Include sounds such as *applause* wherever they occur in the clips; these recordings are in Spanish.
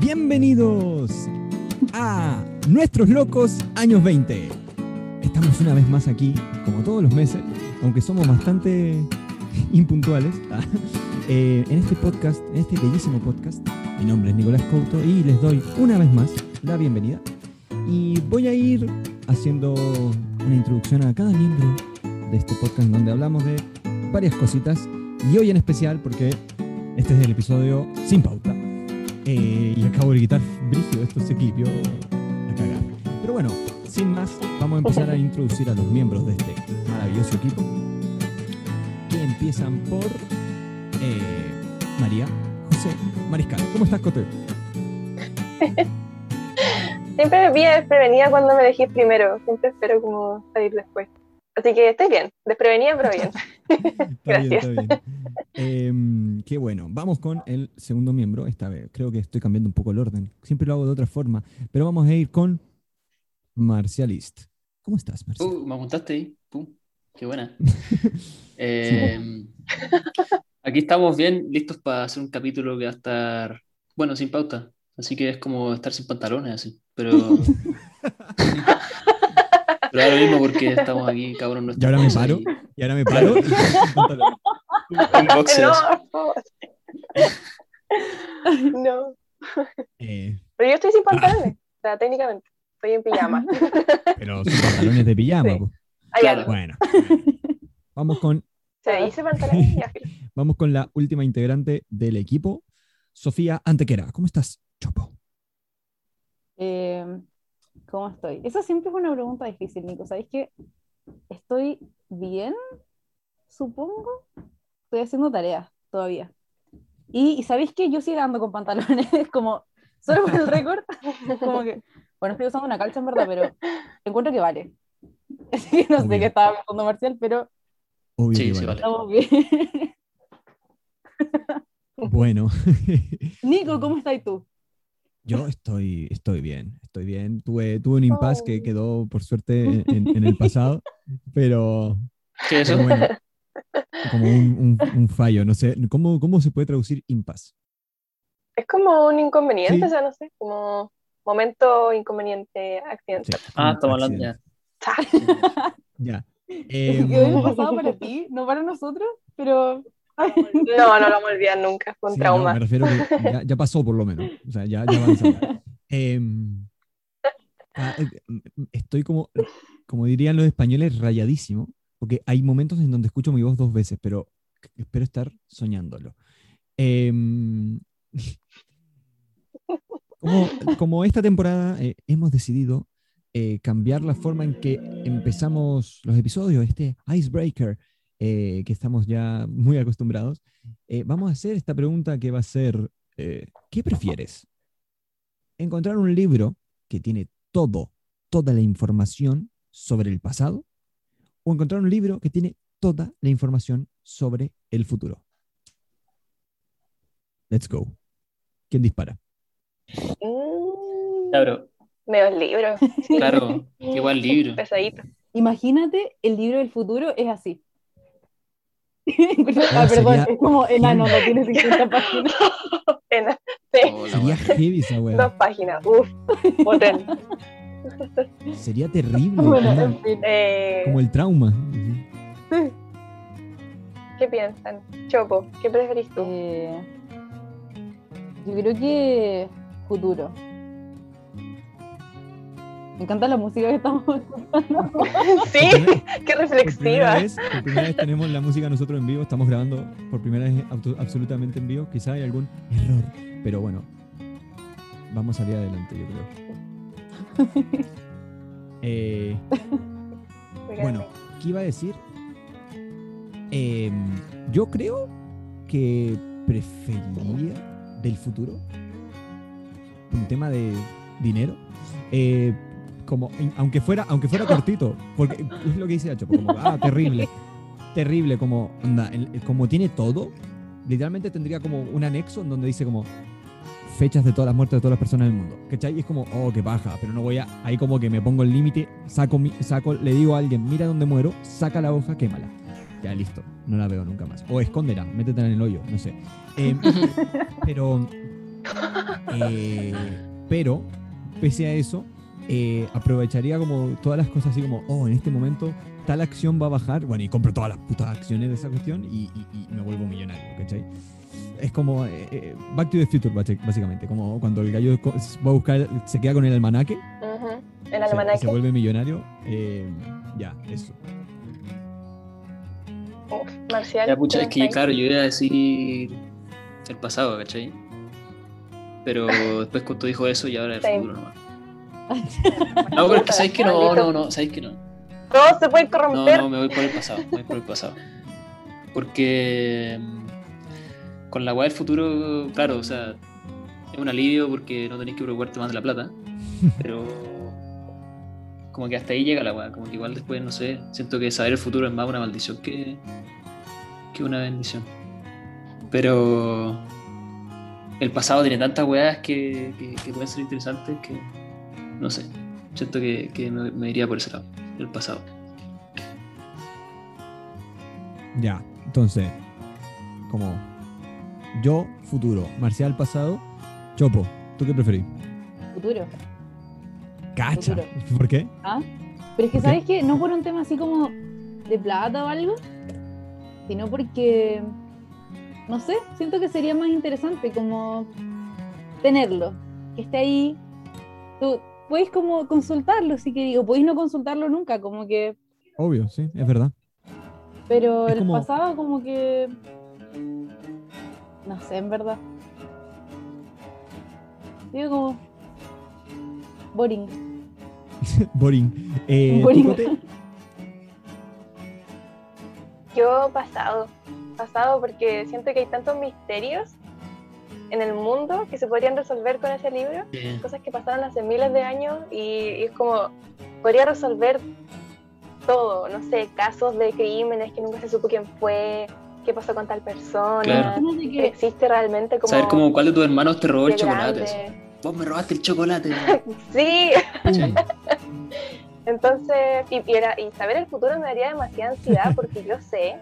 Bienvenidos a Nuestros Locos Años 20. Estamos una vez más aquí, como todos los meses, aunque somos bastante *laughs* impuntuales, ah, eh, en este podcast, en este bellísimo podcast. Mi nombre es Nicolás Couto y les doy una vez más la bienvenida. Y voy a ir haciendo una introducción a cada miembro de este podcast donde hablamos de varias cositas y hoy en especial porque este es el episodio sin pauta. Eh, y acabo de quitar brígido, esto se clipió a cagar. Pero bueno, sin más, vamos a empezar a introducir a los miembros de este maravilloso equipo. Que empiezan por eh, María José Mariscal. ¿Cómo estás, Cote? *laughs* Siempre me pilla desprevenida cuando me elegís primero. Siempre espero como salir después. Así que estoy bien, desprevenida, pero bien. Gracias. *laughs* Bien, está bien. Eh, qué bueno. Vamos con el segundo miembro esta vez. Creo que estoy cambiando un poco el orden. Siempre lo hago de otra forma. Pero vamos a ir con Marcialist. ¿Cómo estás, Marcial? Uh, me apuntaste ahí. Pum. Qué buena. *laughs* Eh, aquí estamos bien listos para hacer un capítulo que va a estar, bueno, sin pauta. Así que es como estar sin pantalones, así. Pero, pero ahora mismo porque estamos aquí, cabrón. Y ahora me paro. Y ahora me paro. y- En boxers. No, *laughs* no. Eh, Pero yo estoy sin pantalones. O sea, técnicamente, estoy en pijama. *laughs* pero son pantalones de pijama. Sí. Claro. algo. Bueno. Vamos con, Se dice pantalones *laughs* vamos con la última integrante del equipo, Sofía Antequera. ¿Cómo estás, Chopo? Eh, ¿cómo estoy? Esa siempre es una pregunta difícil, Nico. ¿Sabéis que estoy bien? Supongo. Estoy haciendo tareas todavía. Y, y ¿sabéis que yo sigo ando con pantalones? *laughs* Como, solo por el récord, como que, bueno, estoy usando una calza en verdad, pero encuentro que vale. *laughs* Así que no sé Obvio. qué estaba pensando Marcial, pero Obvio Sí, sí, vale. estamos bien. *laughs* Bueno, Nico, ¿cómo estás tú? Yo estoy, estoy bien, estoy bien. Tuve, tuve un impasse que quedó, por suerte, en, en el *laughs* pasado, pero, ¿Qué es pero eso? bueno, *laughs* como un, un- un fallo, no sé, ¿cómo, ¿cómo se puede traducir impasse? Es como un inconveniente, Sí. o sea, no sé, como momento inconveniente, accidente. Sí, Ah, hablando accidente. ya. *laughs* Ya. Hoy me pasado para ti, no para nosotros, pero *laughs* No, no lo vamos a olvidar nunca, fue un Sí, no, trauma. me refiero que ya, ya pasó por lo menos. O sea, ya, ya avanzamos. Em, ah, eh, estoy como, como dirían los españoles, rayadísimo, porque hay momentos en donde escucho mi voz dos veces, pero espero estar soñándolo. Em, como, como esta temporada eh, hemos decidido eh, cambiar la forma en que empezamos los episodios, este icebreaker, eh, que estamos ya muy acostumbrados, eh, vamos a hacer esta pregunta que va a ser, eh, ¿qué prefieres? ¿Encontrar un libro que tiene todo, toda la información sobre el pasado? ¿O encontrar un libro que tiene toda la información sobre el futuro? Let's go. ¿Quién dispara? Mm, Claro, Medio libro. claro. Igual libro. *laughs* Pesadito. Imagínate, el libro del futuro es así. *laughs* ah, perdón, Sería- es como enano, no tiene 50 páginas. *laughs* Pena. Sí, Oh, Sería heavy esa dos wea. páginas. Uf, boten. *laughs* Sería terrible. Bueno, en fin. Eh, como el trauma. ¿Qué piensan? Chopo, ¿qué preferís tú? Eh, yo creo que futuro. Me encanta la música que estamos escuchando. *laughs* sí, qué Por primera, reflexiva. vez, por primera vez tenemos la música nosotros en vivo, estamos grabando por primera vez auto- absolutamente en vivo. Quizá hay algún error, pero bueno, vamos a salir adelante, yo creo. *laughs* Eh, bueno, ¿qué iba a decir? Em, yo creo que preferiría del futuro un tema de dinero. eh, como, aunque fuera, aunque fuera cortito, porque es lo que dice Hacho, como, ah, terrible, terrible, como, onda, como tiene todo, literalmente tendría como un anexo en donde dice como fechas de todas las muertes de todas las personas del mundo. ¿Cachai? Y es como, oh, qué paja, pero no voy a. Ahí como que me pongo el límite, saco, mi- saco, le digo a alguien, mira dónde muero, saca la hoja, quémala. Ya, listo. No la veo nunca más. O escóndela, métetela en el hoyo, no sé. Eh, *laughs* pero. eh, pero, pese a eso, eh, aprovecharía como todas las cosas así como, oh, en este momento tal acción va a bajar. Bueno, y compro todas las putas acciones de esa cuestión y, y- y me vuelvo millonario, ¿cachai? Es como eh, eh, Back to the Future, básicamente. Como cuando el gallo va a buscar, se queda con el almanaque, Ujú. El se- se, almanaque. vuelve millonario. eh, ya, eso. Uf, Marcial. Ya, pucha, es que ¿tienes claro, yo iba a decir el pasado, ¿cachai? Pero después cuando dijo eso y ahora el Sí. futuro nomás. No, pero es que sabéis que no, no, no, sabéis que no. Todo se puede No, corromper. no, me voy por el pasado, me voy por el pasado. Porque mm, con la weá del futuro, claro, o sea, es un alivio porque no tenéis que preocuparte más de la plata, pero como que hasta ahí llega la weá, como que igual después, no sé, siento que saber el futuro es más una maldición que, que una bendición. Pero el pasado tiene tantas weas que, que- que pueden ser interesantes que, no sé, siento que, que me, me iría por ese lado, el pasado. Ya, entonces, como yo, futuro, Marcial, pasado, Chopo, ¿tú qué preferís? Futuro. Cacha. Futuro. ¿Por qué? ¿Ah? Pero es que. ¿sabes qué? No por un tema así como de plata o algo, sino porque, no sé, siento que sería más interesante como tenerlo, que esté ahí. Tú puedes como consultarlo, sí que digo, podéis no consultarlo nunca, como que, Obvio, sí, es verdad. pero Es el como- pasado como que, no sé, en verdad. Digo como, boring. *laughs* Boring. Eh, ¿tú, Boring. *laughs* Yo pasado, pasado porque siento que hay tantos misterios en el mundo que se podrían resolver con ese libro, cosas que pasaron hace miles de años y, y es como, podría resolver todo, no sé, casos de crímenes que nunca se supo quién fue, qué pasó con tal persona, Claro. Existe realmente como... Saber como cuál de tus hermanos te robó el chocolate. Vos me robaste el chocolate. *laughs* Sí, Pum. *laughs* Entonces, y, y era- y saber el futuro me daría demasiada ansiedad porque yo sé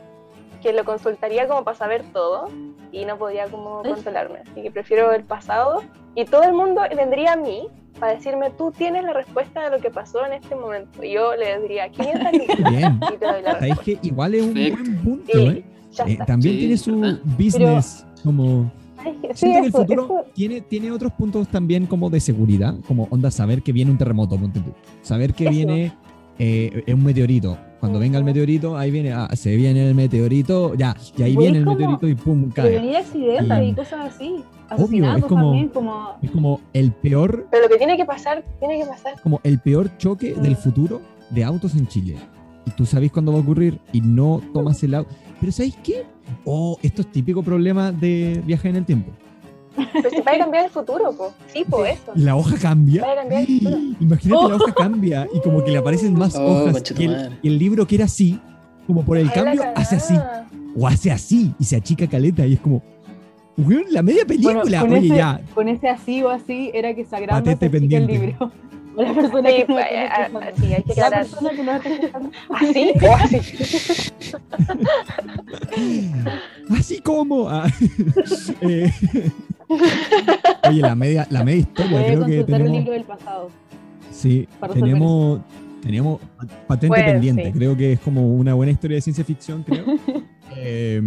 que lo consultaría como para saber todo y no podía como controlarme. Así que prefiero el pasado y todo el mundo vendría a mí para decirme, tú tienes la respuesta de lo que pasó en este momento. Y yo le diría, 500 lucas *laughs* Bien. y te doy la ¿Sabéis respuesta. que igual es un buen punto, Sí, ¿eh? Eh, también Sí, tiene su ¿verdad? business como... Ay, sí, Siento que el futuro eso. tiene, tiene otros puntos también como de seguridad, como onda saber que viene un terremoto. Saber que Eso. viene eh, un meteorito. Cuando venga el meteorito, ahí viene, ah, se viene el meteorito, ya, y ahí viene el meteorito y pum, cae. prevenir accidentes Y- y cosas así. Obvio, es como- también, como Es como el peor, Pero lo que tiene que pasar, tiene que pasar. como el peor choque del Mm. futuro de autos en Chile. Y tú sabes cuándo va a ocurrir y no tomas el auto. Pero ¿sabéis qué? Oh, esto es típico problema de viaje en el tiempo. Pero si va a cambiar el futuro, po. Sí, po, eso. La hoja cambia. Va a cambiar el futuro. *gasps* Imagínate Oh. la hoja cambia y como que le aparecen más Oh, hojas y el, y el libro que era así, como por el Ay, cambio, hace así o hace así y se achica caleta y es como, la media película, Bueno, con oye ese- ya, con ese así o así era que chica el libro. O la persona Sí, que no pues, está ah, escuchando. ah, sí, hay que La aclarar. persona que no está escuchando. ¿Así o así? así como. ah, *laughs* eh, oye, la media, la media historia, creo que consultar el tenemos, libro del pasado. sí, tenemos, tenemos patente Pues, pendiente, sí. creo que es como una buena historia de ciencia ficción, creo. *laughs* Eh,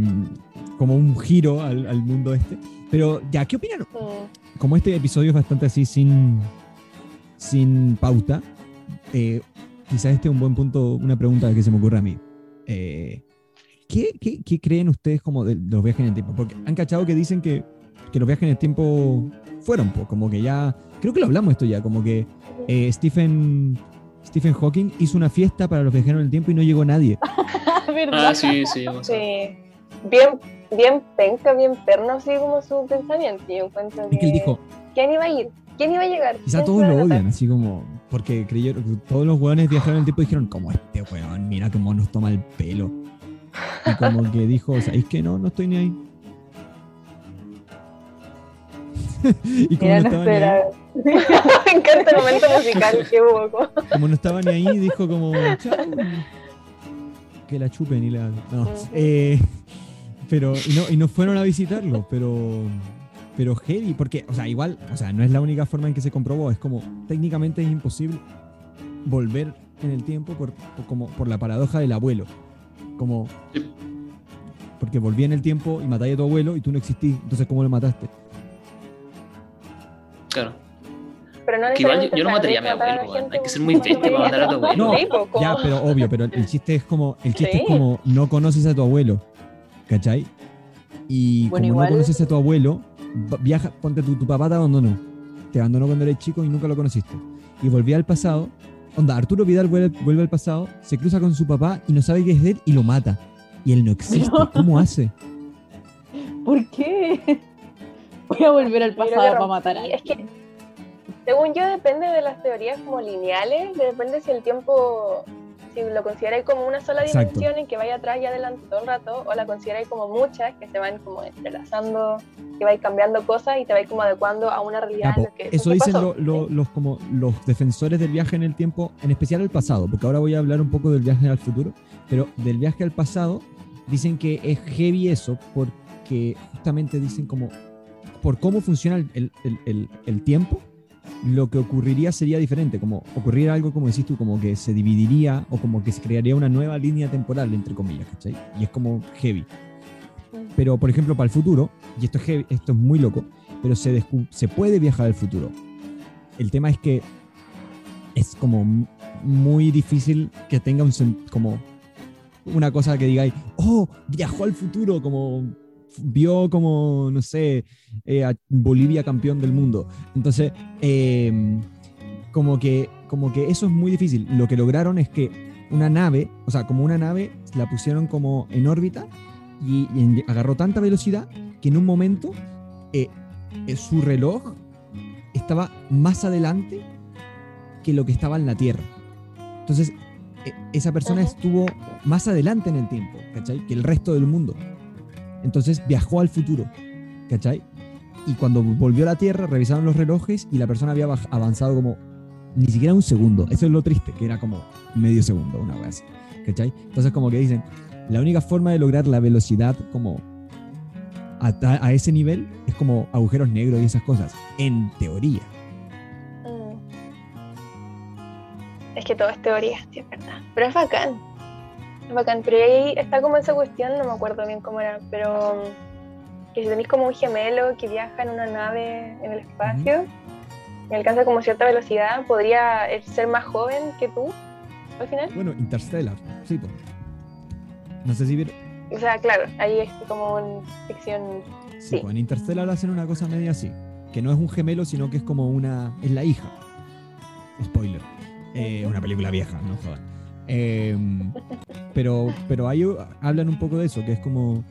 como un giro al, al mundo este. Pero ya, ¿qué opinan? Mm. como este episodio es bastante así sin, sin pauta, eh, quizás este es un buen punto, una pregunta que se me ocurre a mí. Eh, ¿qué, qué, qué creen ustedes como de, de los viajes en el tiempo? Porque han cachado que dicen que, que los viajes en el tiempo fueron, pues, como que ya, creo que lo hablamos esto ya, como que eh, Stephen, Stephen Hawking hizo una fiesta para los viajeros en el tiempo y no llegó nadie. *laughs* ¿Verdad? Ah, sí, sí. Sí. Bien, bien penca, bien perno, así como su pensamiento. Yo encuentro Es que él dijo, ¿Quién iba a ir? ¿Quién iba a llegar? Quizá ¿Quién todos lo odian, así como, porque creyeron, todos los hueones viajaron el tiempo y dijeron, como este hueón, mira cómo nos toma el pelo. Y como que dijo, ¿sabéis que no? No estoy ni ahí. *laughs* y como Mira, no, no estaba ni ahí, espera. *laughs* Me encanta el momento *laughs* musical que hubo. como- no estaba ni ahí, dijo como, chao. Que la chupen y la... No. Eh, pero, y no, y no fueron a visitarlo, pero... Pero heavy, porque, o sea, igual, o sea, no es la única forma en que se comprobó, es como, técnicamente es imposible volver en el tiempo por, por- como, por la paradoja del abuelo. Como, Sí. porque volví en el tiempo y maté a tu abuelo y tú no existís, entonces ¿cómo lo mataste? Claro. Pero no Que igual yo no mataría a mi abuelo, gente Hay que ser muy bestia para matar a tu abuelo. No, Ya, pero obvio, pero el chiste es como, el chiste Sí. es como no conoces a tu abuelo, ¿cachai? Y Bueno, como igual- no conoces a tu abuelo, viaja, ponte tu, tu papá te abandonó, te abandonó cuando eres chico y nunca lo conociste. Y volví al pasado, onda, Arturo Vidal vuelve, vuelve al pasado, se cruza con su papá y no sabe qué es de él y lo mata. Y él no existe, No. *laughs* ¿cómo hace? ¿Por qué? Voy a volver al que pasado para matar a Es que, según yo, depende de las teorías como lineales, depende si el tiempo, si lo consideráis como una sola Exacto. dimensión en que vaya atrás y adelante todo el rato, o la consideráis como muchas que se van como entrelazando, que vais cambiando cosas y te vais como adecuando a una realidad. Ya, po, en la que eso dicen lo- lo- los, como los defensores del viaje en el tiempo, en especial al pasado, porque ahora voy a hablar un poco del viaje al futuro, pero del viaje al pasado dicen que es heavy eso porque justamente dicen como por cómo funciona el, el- el- el- el tiempo, lo que ocurriría sería diferente, como ocurriría algo como decís tú, como que se dividiría o como que se crearía una nueva línea temporal, entre comillas. Y es como heavy. Pero, por ejemplo, para el futuro, y esto es, heavy- esto es muy loco, pero se, se puede viajar al futuro. El tema es que es como muy difícil que tenga un como una cosa que digáis, oh, viajó al futuro, como vio como, no sé, eh, a Bolivia campeón del mundo. Entonces, eh, como, que, como que eso es muy difícil. Lo que lograron es que una nave, o sea, como una nave, la pusieron como en órbita y, agarró tanta velocidad que en un momento eh, eh, su reloj estaba más adelante que lo que estaba en la Tierra. Entonces, eh, esa persona estuvo más adelante en el tiempo, ¿cachai? Que el resto del mundo. Entonces viajó al futuro, ¿cachai? Y cuando volvió a la Tierra, revisaron los relojes y la persona había avanzado como ni siquiera un segundo. Eso es lo triste, que era como medio segundo, una vez así, ¿cachai? Entonces como que dicen, la única forma de lograr la velocidad como a ese nivel es como agujeros negros y esas cosas, en teoría. Mm. Es que todo es teoría, sí, es verdad. Pero es bacán. Bacán. Pero ahí está como esa cuestión, no me acuerdo bien cómo era, pero que si tenéis como un gemelo que viaja en una nave en el espacio y alcanza como cierta velocidad, podría ser más joven que tú al final. Bueno, Interstellar, sí, po. No sé si vieron. O sea, claro, ahí es como una ficción. Sí, Sí. po, en Interstellar hacen una cosa media así. Que no es un gemelo, sino que es como una. Es la hija. Spoiler. Eh, una película vieja, no jodan. Eh, pero, pero ahí hablan un poco de eso, que es como.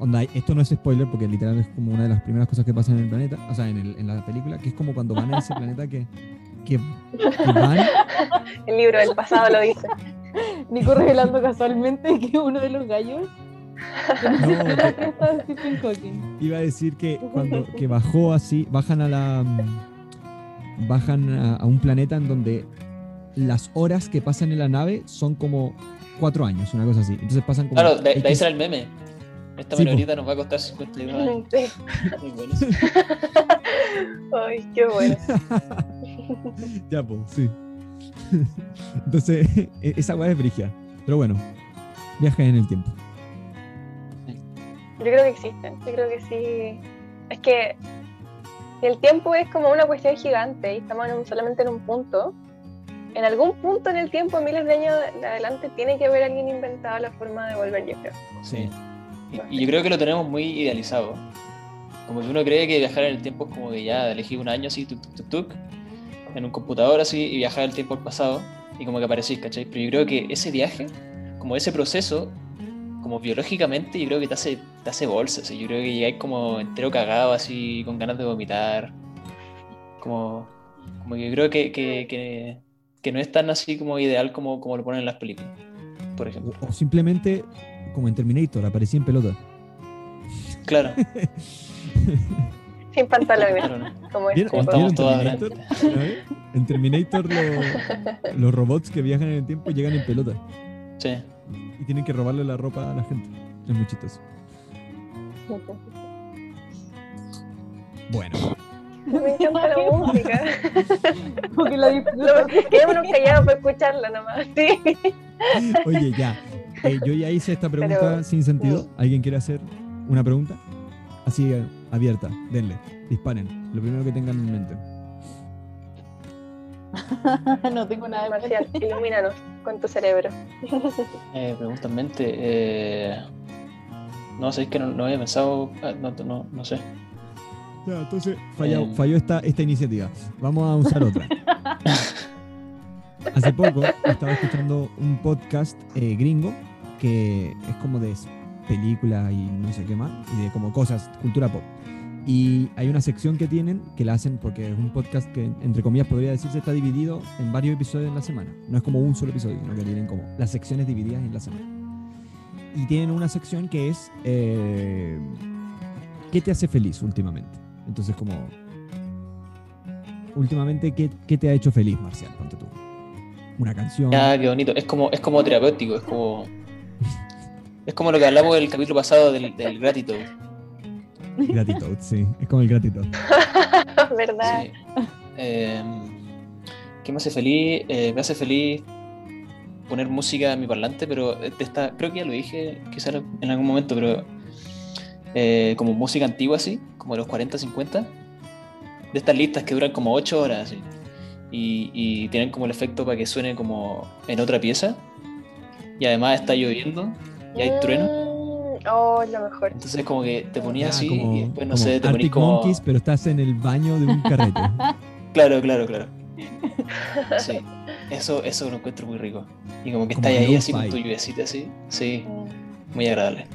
Onda, esto no es spoiler porque literal es como una de las primeras cosas que pasan en el planeta, o sea, en, el- en la película, que es como cuando van a ese planeta que, que, que van. *laughs* El libro del pasado lo dice. Nico revelando casualmente que uno de los gallos No, *laughs* que- iba a decir que cuando que bajó así, bajan a la bajan a, a un planeta en donde las horas que pasan en la nave son como cuatro años, una cosa así. Entonces pasan como Claro, de, de ahí sale el meme. Esta Sí, po. nos va a costar 52 años. Sí. Muy bueno. *laughs* Ay, qué bueno. *laughs* ya, pues, sí. *laughs* Entonces, e- esa weá es brigia. Pero bueno, viajes en el tiempo. Yo creo que existen, yo creo que sí. Es que el tiempo es como una cuestión gigante y estamos en un- solamente en un punto. En algún punto en el tiempo, miles de años de adelante, tiene que haber alguien inventado la forma de volver, yo creo. Sí. Y, yo creo que lo tenemos muy idealizado. Como que uno cree que viajar en el tiempo es como que ya elegí un año así, tuk, tuk, tuk, tuk, en un computador así, y viajar el tiempo al pasado, y como que aparecís, ¿cachai? Pero yo creo que ese viaje, como ese proceso, como biológicamente, yo creo que te hace, te hace bolsa. así. Yo creo que llegáis como entero cagado, así, con ganas de vomitar. Como, como que creo que, que, que no es tan así como ideal como, como lo ponen en las películas, por ejemplo. O, o simplemente, como en Terminator, aparecí en pelota. Claro. *laughs* Sin pantalones. Como ¿Vieron, este. Estamos ¿vieron todas Terminator? ¿No? En Terminator lo- los robots que viajan en el tiempo llegan en pelota Sí. y tienen que robarle la ropa a la gente. Es muy chistoso. Bueno, Me encanta la música. *laughs* Como que la disfruto. No, Quedémonos callados para escucharla nomás. Sí. *laughs* oye, ya. Eh, yo ya hice esta pregunta Pero, sin sentido. ¿Alguien quiere hacer una pregunta? Así eh, abierta, denle, disparen. Lo primero que tengan en mente. *laughs* no tengo nada de Marcial, ilumínanos con tu cerebro. Eh, pregunta en mente. Eh... No sé, es que no, no había pensado. ah, No, no, no sé. Ya, entonces falló, Em. falló esta, esta iniciativa. Vamos a usar otra. *laughs* Hace poco estaba escuchando un podcast eh, gringo que es como de películas y no sé qué más, y de como cosas, cultura pop. Y hay una sección que tienen que la hacen porque es un podcast que, entre comillas, podría decirse está dividido en varios episodios en la semana. No es como un solo episodio, sino que tienen como las secciones divididas en la semana. Y tienen una sección que es eh, ¿qué te hace feliz últimamente? Entonces, como últimamente, ¿qué, qué te ha hecho feliz, Marcial? Ponte tú. Una canción. Ah, qué bonito. Es como, es como terapéutico, es como. Es como lo que hablamos del capítulo pasado del, del gratitud. Gratitud, sí. Es como el gratitud. *laughs* ¿Verdad? Sí. Eh, ¿Qué me hace feliz? Eh, me hace feliz poner música en mi parlante, pero de esta, creo que ya lo dije quizás en algún momento, pero eh, como música antigua así, como de los 40, 50, de estas listas que duran como 8 horas así, y, y tienen como el efecto para que suene como en otra pieza, y además está lloviendo y hay trueno, Mm, Oh, lo mejor. entonces como que te ponías Ya, así como, y después no sé, te ponías como... Monkeys, pero estás en el baño de un carrete. *laughs* Claro, claro, claro. *laughs* Sí, eso, eso lo encuentro muy rico. Y como que Como estás ahí así con tu lluvecita así. Sí, Mm. muy agradable.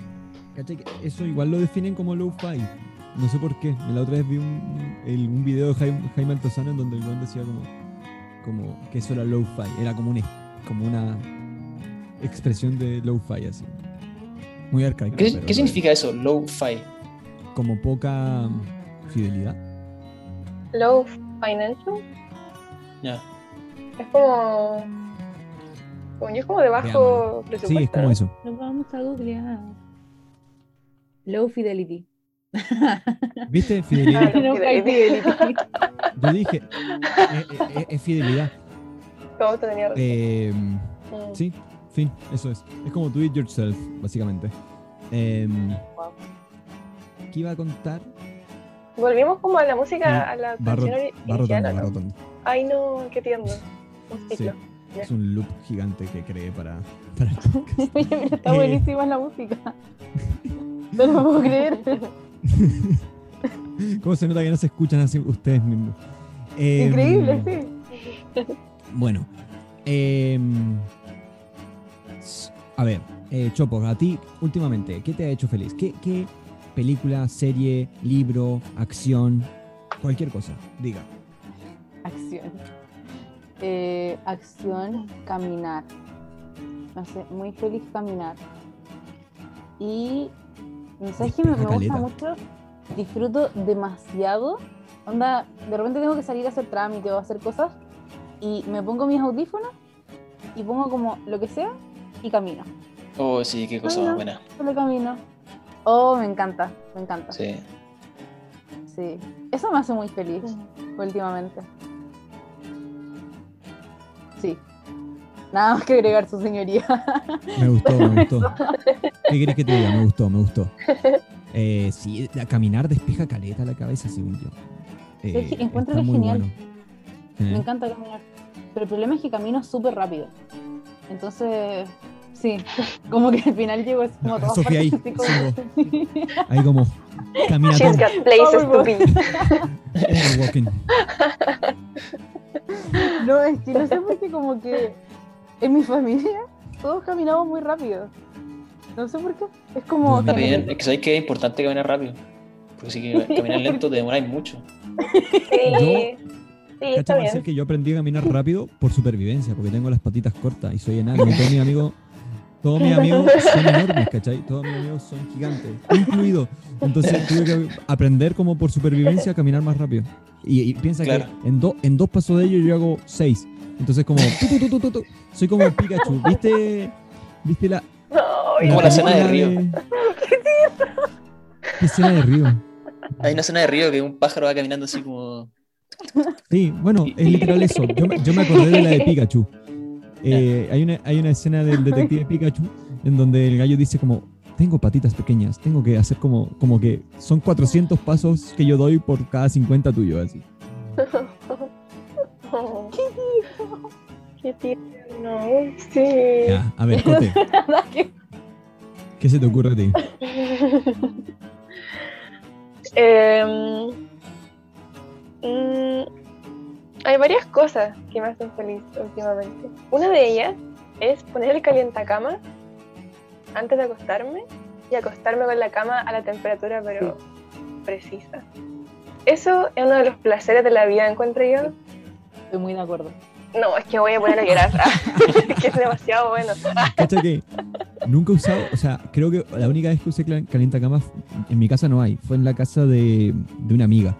Eso igual lo definen como low-fi. No sé por qué. La otra vez vi un, el- un video de Jaime, Jaime Altozano en donde el buen decía como, como que eso era low-fi. Era como, un, como una expresión de low-fi así. Muy arcaica. ¿Qué, pero qué significa eso? Low-fi. Como poca fidelidad. Low financial. Ya. Es como. Como yo es como de bajo presupuesto. Sí, es como eso. Nos vamos a googlear. Low fidelity. *laughs* ¿Viste? Fidelidad. Ah, no high fidelity. Yo dije, eh, eh, es fidelidad. ¿Cómo te tenía razón? Eh, Mm. sí, fin, eso es. Es como do it yourself, básicamente. Em, Wow. ¿Qué iba a contar? Volvimos como a la música, Mm, a la Va, ro- canción ori- va rotando, inicial, ¿o va no? rotando. Ay, no, qué tierno. Un Sí, es un loop gigante que creé para, para *laughs* Oye, mira, está Eh. buenísima la música. No lo puedo creer. *laughs* *laughs* ¿Cómo se nota que no se escuchan así ustedes mismos? Em, Increíble, sí. Bueno, em, a ver, eh, Chopo, a ti últimamente, ¿qué te ha hecho feliz? ¿Qué, qué película, serie, libro, acción, cualquier cosa? Diga. Acción. Eh, acción, caminar. Me hace muy feliz caminar. Y, ¿sabes qué? Me, me gusta mucho. Disfruto demasiado. Onda, de repente tengo que salir a hacer trámite o a hacer cosas y me pongo mis audífonos y pongo como lo que sea y camino. Oh, sí, qué cosa más buena. Solo camino. Oh, me encanta, me encanta. Sí. Sí. Eso me hace muy feliz últimamente. Nada más que agregar su señoría. Me gustó, me gustó. *laughs* ¿Qué querés que te diga? Me gustó, me gustó. Eh, sí, caminar despeja caleta la cabeza, según yo. Eh, encuentro que es genial. bueno. Me Eh, encanta caminar. Pero el problema es que camino súper rápido. Entonces, sí, *laughs* como que al final llego así como a todas Sofía ahí, como- Ahí como camina She's got places to be. walking. *laughs* No, es que no sé por qué como que en mi familia todos caminamos muy rápido. No sé por qué. Es como... Está bien, es que sabéis que es importante caminar rápido. Porque si que *laughs* caminar lento te demoráis mucho. Sí, sí, está bien. que yo aprendí a caminar rápido por supervivencia, porque tengo las patitas cortas y soy enano. Y todos mis amigos todos mis amigos son *laughs* enormes, ¿cachai? Todos mis amigos son gigantes, incluido. Entonces tuve que aprender como por supervivencia a caminar más rápido. Y, y piensa Claro. que en, do- en dos pasos de ellos yo hago seis. Entonces como, *laughs* tu, tu, tu, tu, tu, tu. soy como Pikachu. ¿Viste, ¿viste la, No, Como la escena de Río. *laughs* ¿Qué escena de Río? Hay una escena de río que un pájaro va caminando así como. Sí, bueno, es literal eso. Yo, me- yo me acordé de la de Pikachu. *laughs* Eh, hay, una, hay una escena del detective Pikachu en donde el gallo dice como, tengo patitas pequeñas, tengo que hacer como, como que son 400 pasos que yo doy por cada 50 tuyos, así. Qué tierno. Sí. Ya, a ver, Cote, *laughs* Nada que- ¿qué se te ocurre a ti? *laughs* Mm, hay varias cosas que me hacen feliz últimamente. Una de ellas es poner el calientacama antes de acostarme y acostarme con la cama a la temperatura pero precisa. Eso es uno de los placeres de la vida, encuentro yo. Estoy muy de acuerdo. No, es que voy a poner a llorar. *laughs* *laughs* que es demasiado bueno. Cacha que nunca he usado, o sea, creo que la única vez que usé calen- calientacamas en mi casa no hay, fue en la casa de, de una amiga.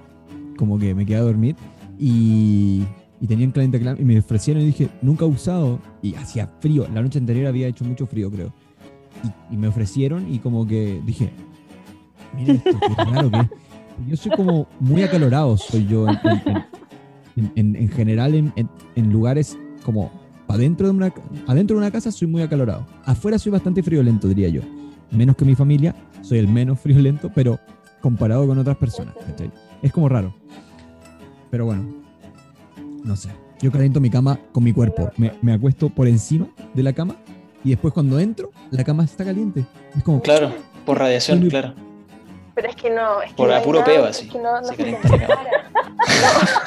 Como que me quedé a dormir y, y tenían calientacamas y me ofrecieron y dije, nunca he usado. Y hacía frío, la noche anterior había hecho mucho frío, creo. Y, y me ofrecieron y como que dije, mira esto, qué raro que es". Yo soy como muy acalorado, soy yo en, en- en- en- en- en general en, en- en lugares como para dentro de una adentro de una casa soy muy acalorado. Afuera soy bastante friolento, diría yo. Menos que mi familia, soy el menos *laughs* friolento, pero comparado con otras personas, ¿cachai? Es como raro. Pero bueno, no sé. Yo caliento mi cama con mi cuerpo. Me, me acuesto por encima de la cama y después cuando entro, la cama está caliente. Es como, Claro, por radiación, claro. Pero es que no. Es que Por no a hay puro nada- peo, es así. que no, no Se se calienta la cama. *laughs*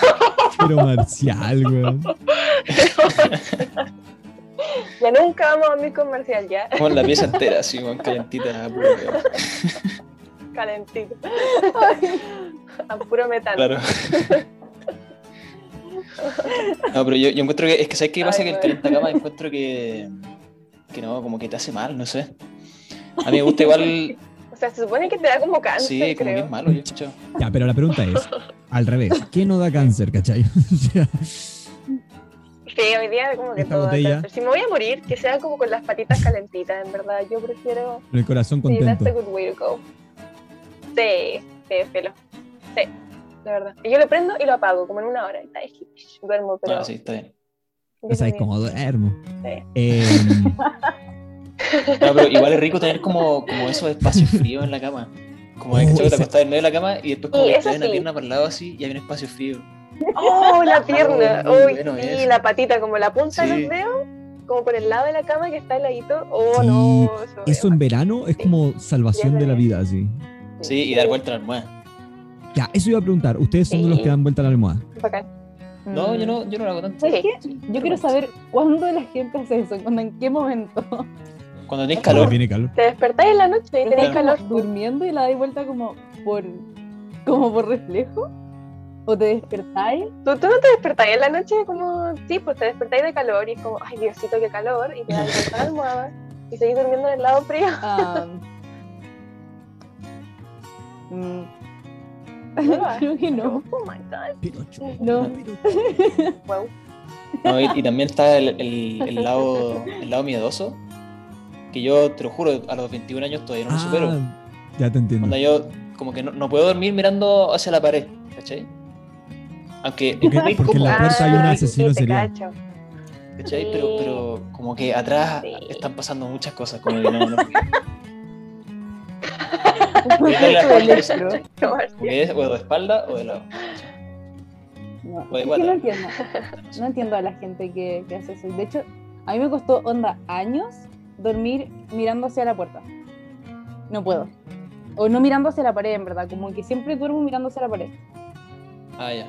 compara. pero marcial, weón. Ya nunca vamos a dormir comercial, ya. Como en la pieza entera, así, con calentita. puro peo. Calentito. a puro metano. Claro. No, pero yo, yo encuentro que. Es que, ¿sabes qué pasa? Ay, que el calentacama encuentro que. Que no, como que te hace mal, no sé. A mí me gusta igual. O sea, se supone que te da como cáncer, Sí, como que creo. es malo, yo he escuchado. Ya, pero la pregunta es, al revés, ¿qué no da cáncer, cachai? *laughs* O sea, Sí, hoy día como que Esta todo. da botella. cáncer. Si me voy a morir, que sea como con las patitas calentitas, en verdad. Yo prefiero. el corazón Sí, that's contento. a good way to go. Sí, sí, pelo. Sí, de verdad. Y yo lo prendo y lo apago, como en una hora. Y está, duermo, pero. Ah, sí, está bien. Ya sabes cómo duermo. Sí. Em, *laughs* No, pero igual es rico tener como, como esos espacios fríos en la cama. Como de Oh, que te ese- acostás en medio de la cama y después como Sí, que te una sí. pierna para el lado así y hay un espacio frío. ¡Oh, la *laughs* pierna! Oh, Uy, bueno sí, eso. la patita, como la punta de Sí. los dedos, como por el lado de la cama que está heladito. Oh, Sí, no. Eso, eso en verano es Sí. como salvación de la vida, así. Sí, y dar vuelta a la almohada. Ya, eso iba a preguntar. ¿Ustedes son de los que dan vuelta a la almohada? Bacán. No, Mm. yo no, yo no lo hago tanto. ¿Sabes qué? Yo quiero saber cuándo la gente hace eso, cuándo, en qué momento. Cuando tenés Cuando calor. Tiene calor. Te despertáis en la noche y tenéis ¿Estás calor. como durmiendo y la dais vuelta como por, como por reflejo? ¿O te despertáis? ¿Tú, tú no te despertáis en la noche como, sí, pues te despertáis de calor y es como, ay Diosito, qué calor, y te das la almohada y seguís durmiendo en el lado frío. *laughs* Ah, mm, *laughs* creo que no. Oh my god, Pinocho. No. Pinocho. wow. *laughs* No, y, y también está el, el- el lado, el lado miedoso. Que yo, te lo juro, a los 21 años todavía no lo supero. Ah, ya te entiendo. Onda, yo como que no, no puedo dormir mirando hacia la pared, ¿cachai? Aunque Porque- es muy porque en la puerta hay un Ah, asesino serial. ¿cachai? Sí. Pero, pero como que atrás Sí. están pasando muchas cosas, como que no... no *laughs* Porque es o de espalda o de lado. No, es que no entiendo. No entiendo a la gente que, que hace eso. De hecho, a mí me costó, onda, años dormir mirando hacia la puerta. No puedo. O no mirando hacia la pared, en verdad. Como que siempre duermo mirando hacia la pared. Ah, ya.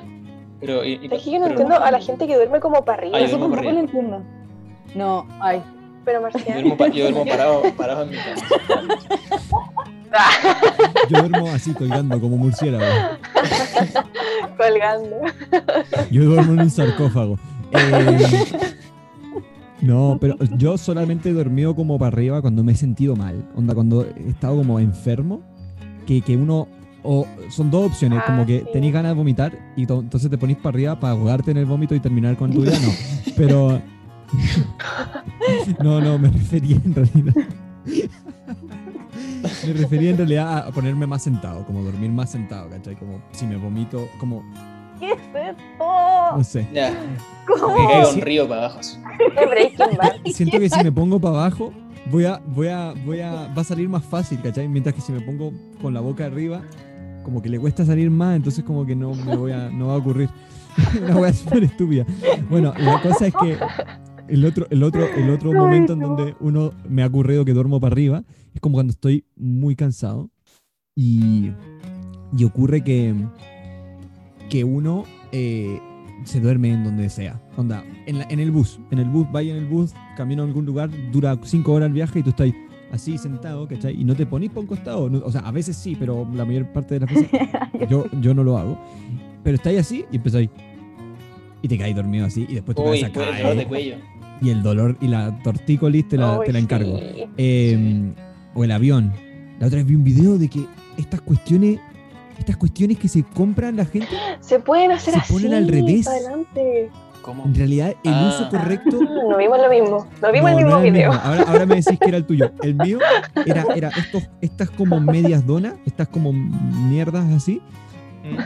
Pero, y- y- Es que yo no pero- entiendo a la gente que duerme como para arriba, Ah, yo Eso tampoco lo entiendo. No, ay. pero Yo Marcial. duermo, pa- yo duermo *laughs* parado, parado en mi cama. *laughs* Yo duermo así colgando como murciélago. *laughs* colgando. Yo duermo en un sarcófago. Eh, No, pero yo solamente he dormido como para arriba cuando me he sentido mal. Onda, cuando he estado como enfermo, que, que uno. O son dos opciones, Ah, como que sí. tenéis ganas de vomitar y to- entonces te ponís para arriba para ahogarte en el vómito y terminar con tu vida. No, pero. *laughs* No, no, me refería en realidad. Me refería en realidad a ponerme más sentado, como dormir más sentado, ¿cachai? Como si me vomito, como, ¿Qué es esto? no sé. Ya, ¿Cómo? que caiga un río para abajo. *laughs* *laughs* Siento que si me pongo para abajo, voy a, voy a, voy a, va a salir más fácil, ¿cachai? Mientras que si me pongo con la boca arriba, como que le cuesta salir más, entonces como que no me voy a, no va a ocurrir. *laughs* Una wea súper estúpida. Bueno, la cosa es que el otro, el otro, el otro Ay, momento en donde uno me ha ocurrido que duermo para arriba es como cuando estoy muy cansado y, y ocurre que, que uno eh, se duerme en donde sea. Onda, en, la- en el bus. En el bus, vaya en el bus, camino a algún lugar, dura cinco horas el viaje y tú estás así sentado, ¿cachai? Y no te ponís para un costado. no- o sea, a veces sí, pero la mayor parte de las veces *laughs* yo, yo no lo hago. Pero estáis así y empezáis. Y te caes dormido así y después tu Uy, cabeza el dolor de cae. cuello. Y el dolor y la tortícolis te la, Uy, te la encargo. sí. Eh, O el avión. La otra vez vi un video de que estas cuestiones, estas cuestiones que se compran la gente, Se pueden hacer Se así. ponen al revés. Adelante. ¿Cómo? en realidad el Ah. uso correcto. No vimos lo mismo. No vimos no, el no mismo el video. mismo. Ahora, ahora me decís que era el tuyo. El mío era, era estos, estas como medias donas, estas como mierdas así,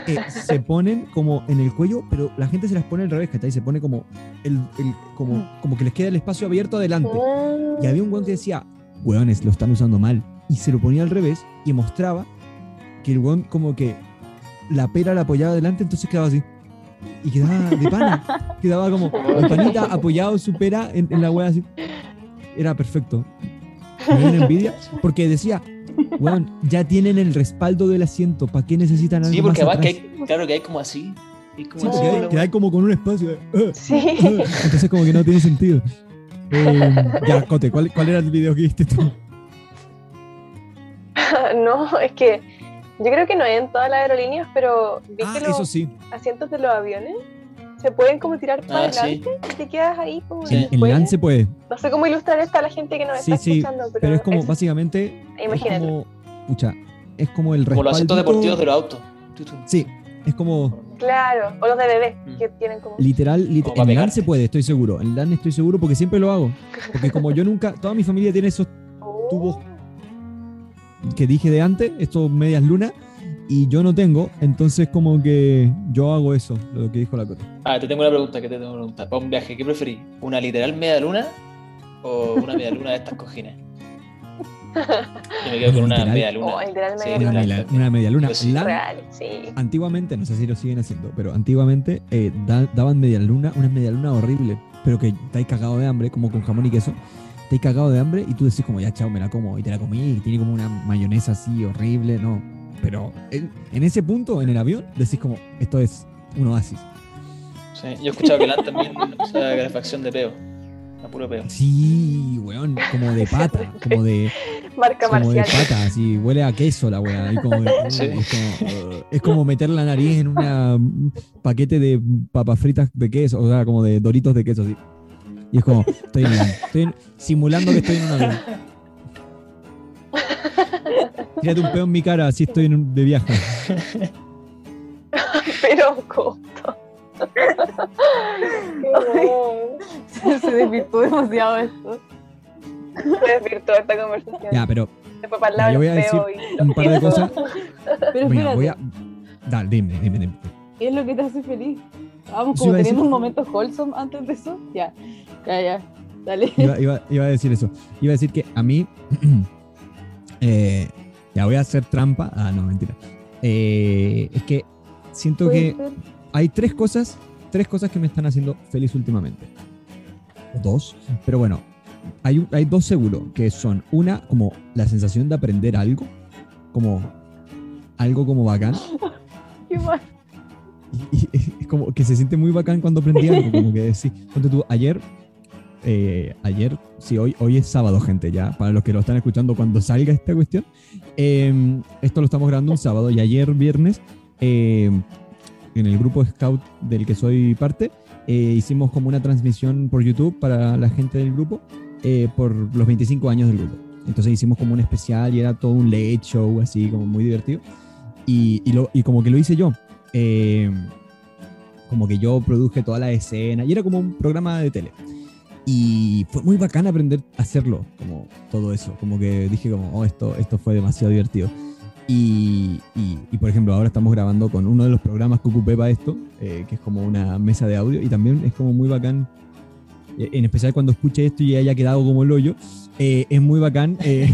eh, se ponen como en el cuello, pero la gente se las pone al revés, ¿cachai? Se pone como, el, el- como, como que les queda el espacio abierto adelante. Mm. Y había un weón que decía, weones, lo están usando mal. Y se lo ponía al revés y mostraba que el weón como que la pera la apoyaba adelante, entonces quedaba así. Y quedaba de pana. *laughs* quedaba como de panita *laughs* apoyado su pera en, en la wea así. Era perfecto. Me dio una envidia porque decía, weón, ya tienen el respaldo del asiento, ¿para qué necesitan algo Sí, porque más además que atrás? hay, claro que hay como así. Hay como Sí, así, porque hay- la que hay wea. como con un espacio. de, "Uh, Sí. uh", entonces como que no tiene sentido. Eh, ya, Cote, ¿cuál, ¿cuál era el video que viste tú? *laughs* no, es que yo creo que no es en todas las aerolíneas, pero vi Ah, que eso los sí. asientos de los aviones se pueden como tirar para Ah, sí. adelante y te quedas ahí como Sí. En. LAN se puede. No sé cómo ilustrar esto a la gente que nos Sí, está sí, escuchando, pero, Pero es como, es- básicamente, es imagínate. como, pucha, es como el Como los asientos deportivos de los autos. Sí, es como, Claro, o los de bebé, Mm. que tienen como... literal, lit- Como en LAN se puede, estoy seguro. En LAN estoy seguro porque siempre lo hago. Porque como yo nunca, toda mi familia tiene esos *laughs* Oh. tubos que dije de antes, estos medias lunas, y yo no tengo, entonces como que yo hago eso, lo que dijo la Cote. Ah, te tengo una pregunta, que te tengo una pregunta. Para un viaje, ¿qué preferís? ¿Una literal media luna o una media luna de estas cojines? *laughs* Yo me quedo con una Literal. media luna. Oh, literal Sí, media Una, luna. media- una media luna. Sí. LAN, Real, sí. antiguamente, no sé si lo siguen haciendo, pero antiguamente eh, da- daban media luna, una media luna horrible, pero que estáis cagado de hambre, como con jamón y queso. Estáis cagado de hambre y tú decís como, ya, chao, me la como. Y te la comí y tiene como una mayonesa así horrible, no. Pero en, en ese punto, en el avión, decís como, esto es un oasis. Sí, yo he escuchado que LAN también usa calefacción de peo. A puro peo. Sí, weón, como de pata, como de, Marca como de pata, así, huele a queso la weá. y como de- Sí. es, como, es como meter la nariz en un paquete de papas fritas de queso, o sea, como de doritos de queso, así. Y es como, estoy, en, estoy en- simulando que estoy en un avión. Tírate un pedo en mi cara, así estoy en un- de viaje. *laughs* Pero corto. Se, se desvirtuó demasiado esto. Se desvirtuó esta conversación. Ya, pero fue para yo voy a decir y un par de cosas. *laughs* Pero Mira, voy a. Dale, dime, dime, dime. ¿qué es lo que te hace feliz? Vamos, como decir- teniendo un momento wholesome antes de eso. Ya, ya, ya. Dale. *laughs* Iba, iba- iba a decir eso. Iba a decir que a mí. *clears throat* eh, ya voy a hacer trampa. Ah, no, mentira. Eh, es que siento que ser. hay tres cosas, tres cosas que me están haciendo feliz últimamente. Dos, pero bueno, hay, hay dos seguro, que son una, como la sensación de aprender algo, como algo como bacán, *laughs* Qué mal. y, y- es como que se siente muy bacán cuando aprendí algo, como que sí, ponte tú, ayer, eh, ayer, sí, hoy, hoy es sábado, gente, ya, para los que lo están escuchando cuando salga esta cuestión, eh, esto lo estamos grabando un sábado y ayer viernes, eh, en el grupo Scout del que soy parte, eh, hicimos como una transmisión por YouTube para la gente del grupo eh, por los 25 años del grupo. Entonces hicimos como un especial y era todo un late show así como muy divertido. Y, y, lo, y como que lo hice yo. Eh, como que yo produje toda la escena y era como un programa de tele. Y fue muy bacán aprender a hacerlo, como todo eso. Como que dije como, oh, esto, esto fue demasiado divertido. Y, y, y, por ejemplo, ahora estamos grabando con uno de los programas que ocupé para esto, eh, que es como una mesa de audio, y también es como muy bacán, eh, en especial cuando escuche esto y haya quedado como el hoyo, eh, es muy bacán, eh,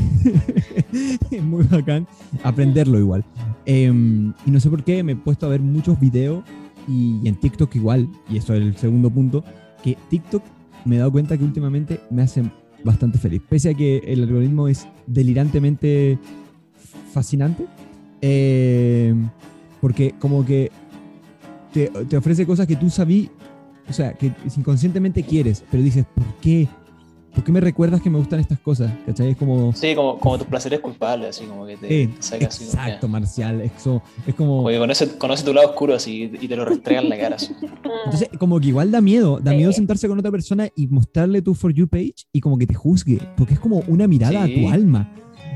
*laughs* es muy bacán aprenderlo igual. Em, y no sé por qué me he puesto a ver muchos videos y, y en TikTok igual, y eso es el segundo punto, que TikTok me he dado cuenta que últimamente me hace bastante feliz. Pese a que el algoritmo es delirantemente fascinante, eh, porque como que te, te, ofrece cosas que tú sabí, o sea, que inconscientemente quieres, pero dices, ¿por qué? ¿Por qué me recuerdas que me gustan estas cosas? ¿Cachai? Es como... Sí, como, como tus placeres culpables, así como que te, Sí, te saca así. como que- exacto, Marcial. Eso, es como... Oye, conoce, conoce tu lado oscuro así y te lo restregan en la cara. Así. *laughs* Entonces, como que igual da miedo, da Sí. miedo sentarse con otra persona y mostrarle tu For You page y como que te juzgue, porque es como una mirada Sí. a tu alma,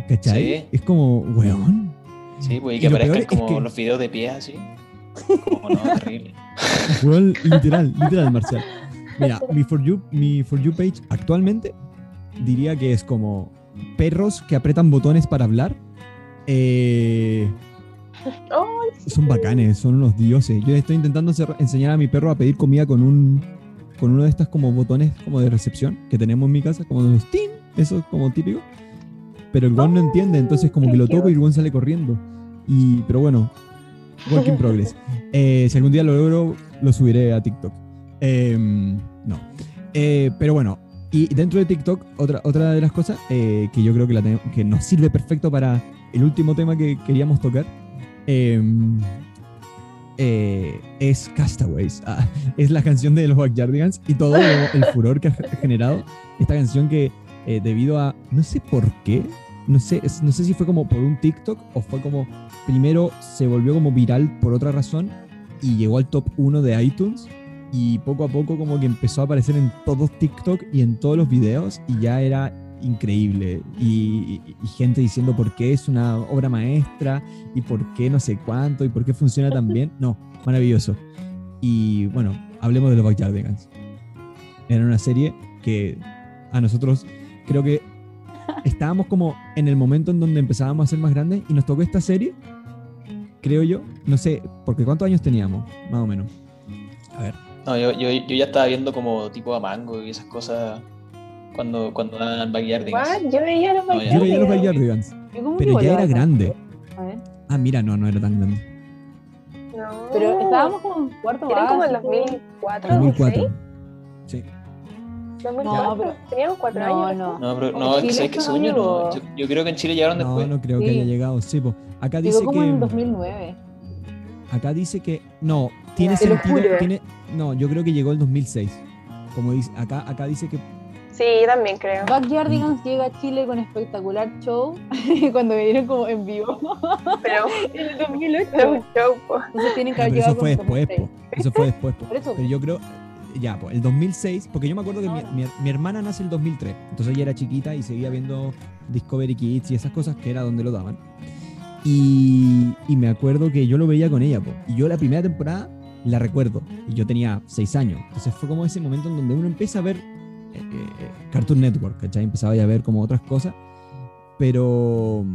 ¿cachai? Sí. Es como, weón, Sí, pues, y que aparezcan es como que- los videos de pie así. *laughs* Como no, terrible. weón, literal, literal, Marcial. Mira, mi For You, mi For You page actualmente diría que es como perros que apretan botones para hablar. Eh, sí. son bacanes, son unos dioses. Yo estoy intentando enseñar a mi perro a pedir comida con un con uno de estos como botones como de recepción que tenemos en mi casa, como de los tin, eso es como típico. Pero el guan no entiende, entonces como que lo toco y el guan sale corriendo. Y, pero bueno, work in progress. *laughs* Eh, si algún día lo logro, lo subiré a TikTok. Em, no. Eh, pero bueno, y dentro de TikTok, otra, otra de las cosas eh, que yo creo que, nos sirve perfecto para el último tema que queríamos tocar em, eh, es Castaways. Ah, *laughs* es la canción de los Backyardigans y todo el furor que ha ge- generado esta canción que debido a, no sé por qué, no sé, no sé si fue como por un TikTok o fue como, primero se volvió como viral por otra razón y llegó al top 1 de iTunes y poco a poco como que empezó a aparecer en todos TikTok y en todos los videos y ya era increíble y, gente diciendo por qué es una obra maestra y por qué no sé cuánto y por qué funciona tan bien. No, maravilloso. Y bueno, hablemos de los Backyardigans. Era una serie que a nosotros creo que estábamos como en el momento en donde empezábamos a ser más grandes y nos tocó esta serie, creo yo, no sé, porque ¿cuántos años teníamos? Más o menos. A ver. No, yo, yo, yo ya estaba viendo como tipo a Mango y esas cosas cuando, cuando daban Backyardigans. What? Yo veía los No, ya. Yo veía los Backyardigans. Yo pero ya era grande. A ver. Ah, mira, no, no era tan grande. No. Pero estábamos como en cuarto Era como en básico. 2004, 2004. 2006. Sí. 2004. No, pero- Teníamos cuatro No, años. no. No, pero no, es que, Chile ¿sabes que eso según yo no. Yo, yo creo que en Chile llegaron No, después. no creo que haya llegado. Sí, po. acá Llegó dice como en que 2009. Acá dice que no, tiene Te sentido, juro. tiene no, yo creo que llegó el 2006. Como dice acá acá dice que Sí, también creo. Backyardigans llega a Chile con espectacular show *laughs* cuando vinieron como en vivo Pero *laughs* en el 2008. era un show, po. Entonces tienen que Ah, haber pero eso fue después, 2006. po. Eso fue después, po. *laughs* Eso, Pero yo creo, ya, pues, el 2006, porque yo me acuerdo que mi, mi- mi hermana nace el 2003, entonces ella era chiquita y seguía viendo Discovery Kids y esas cosas que era donde lo daban. Y, me acuerdo que yo lo veía con ella, po. y yo la primera temporada la recuerdo, y yo tenía 6 años, entonces fue como ese momento en donde uno empieza a ver eh, eh, Cartoon Network, ¿cachai? Empezaba ya a ver como otras cosas, pero,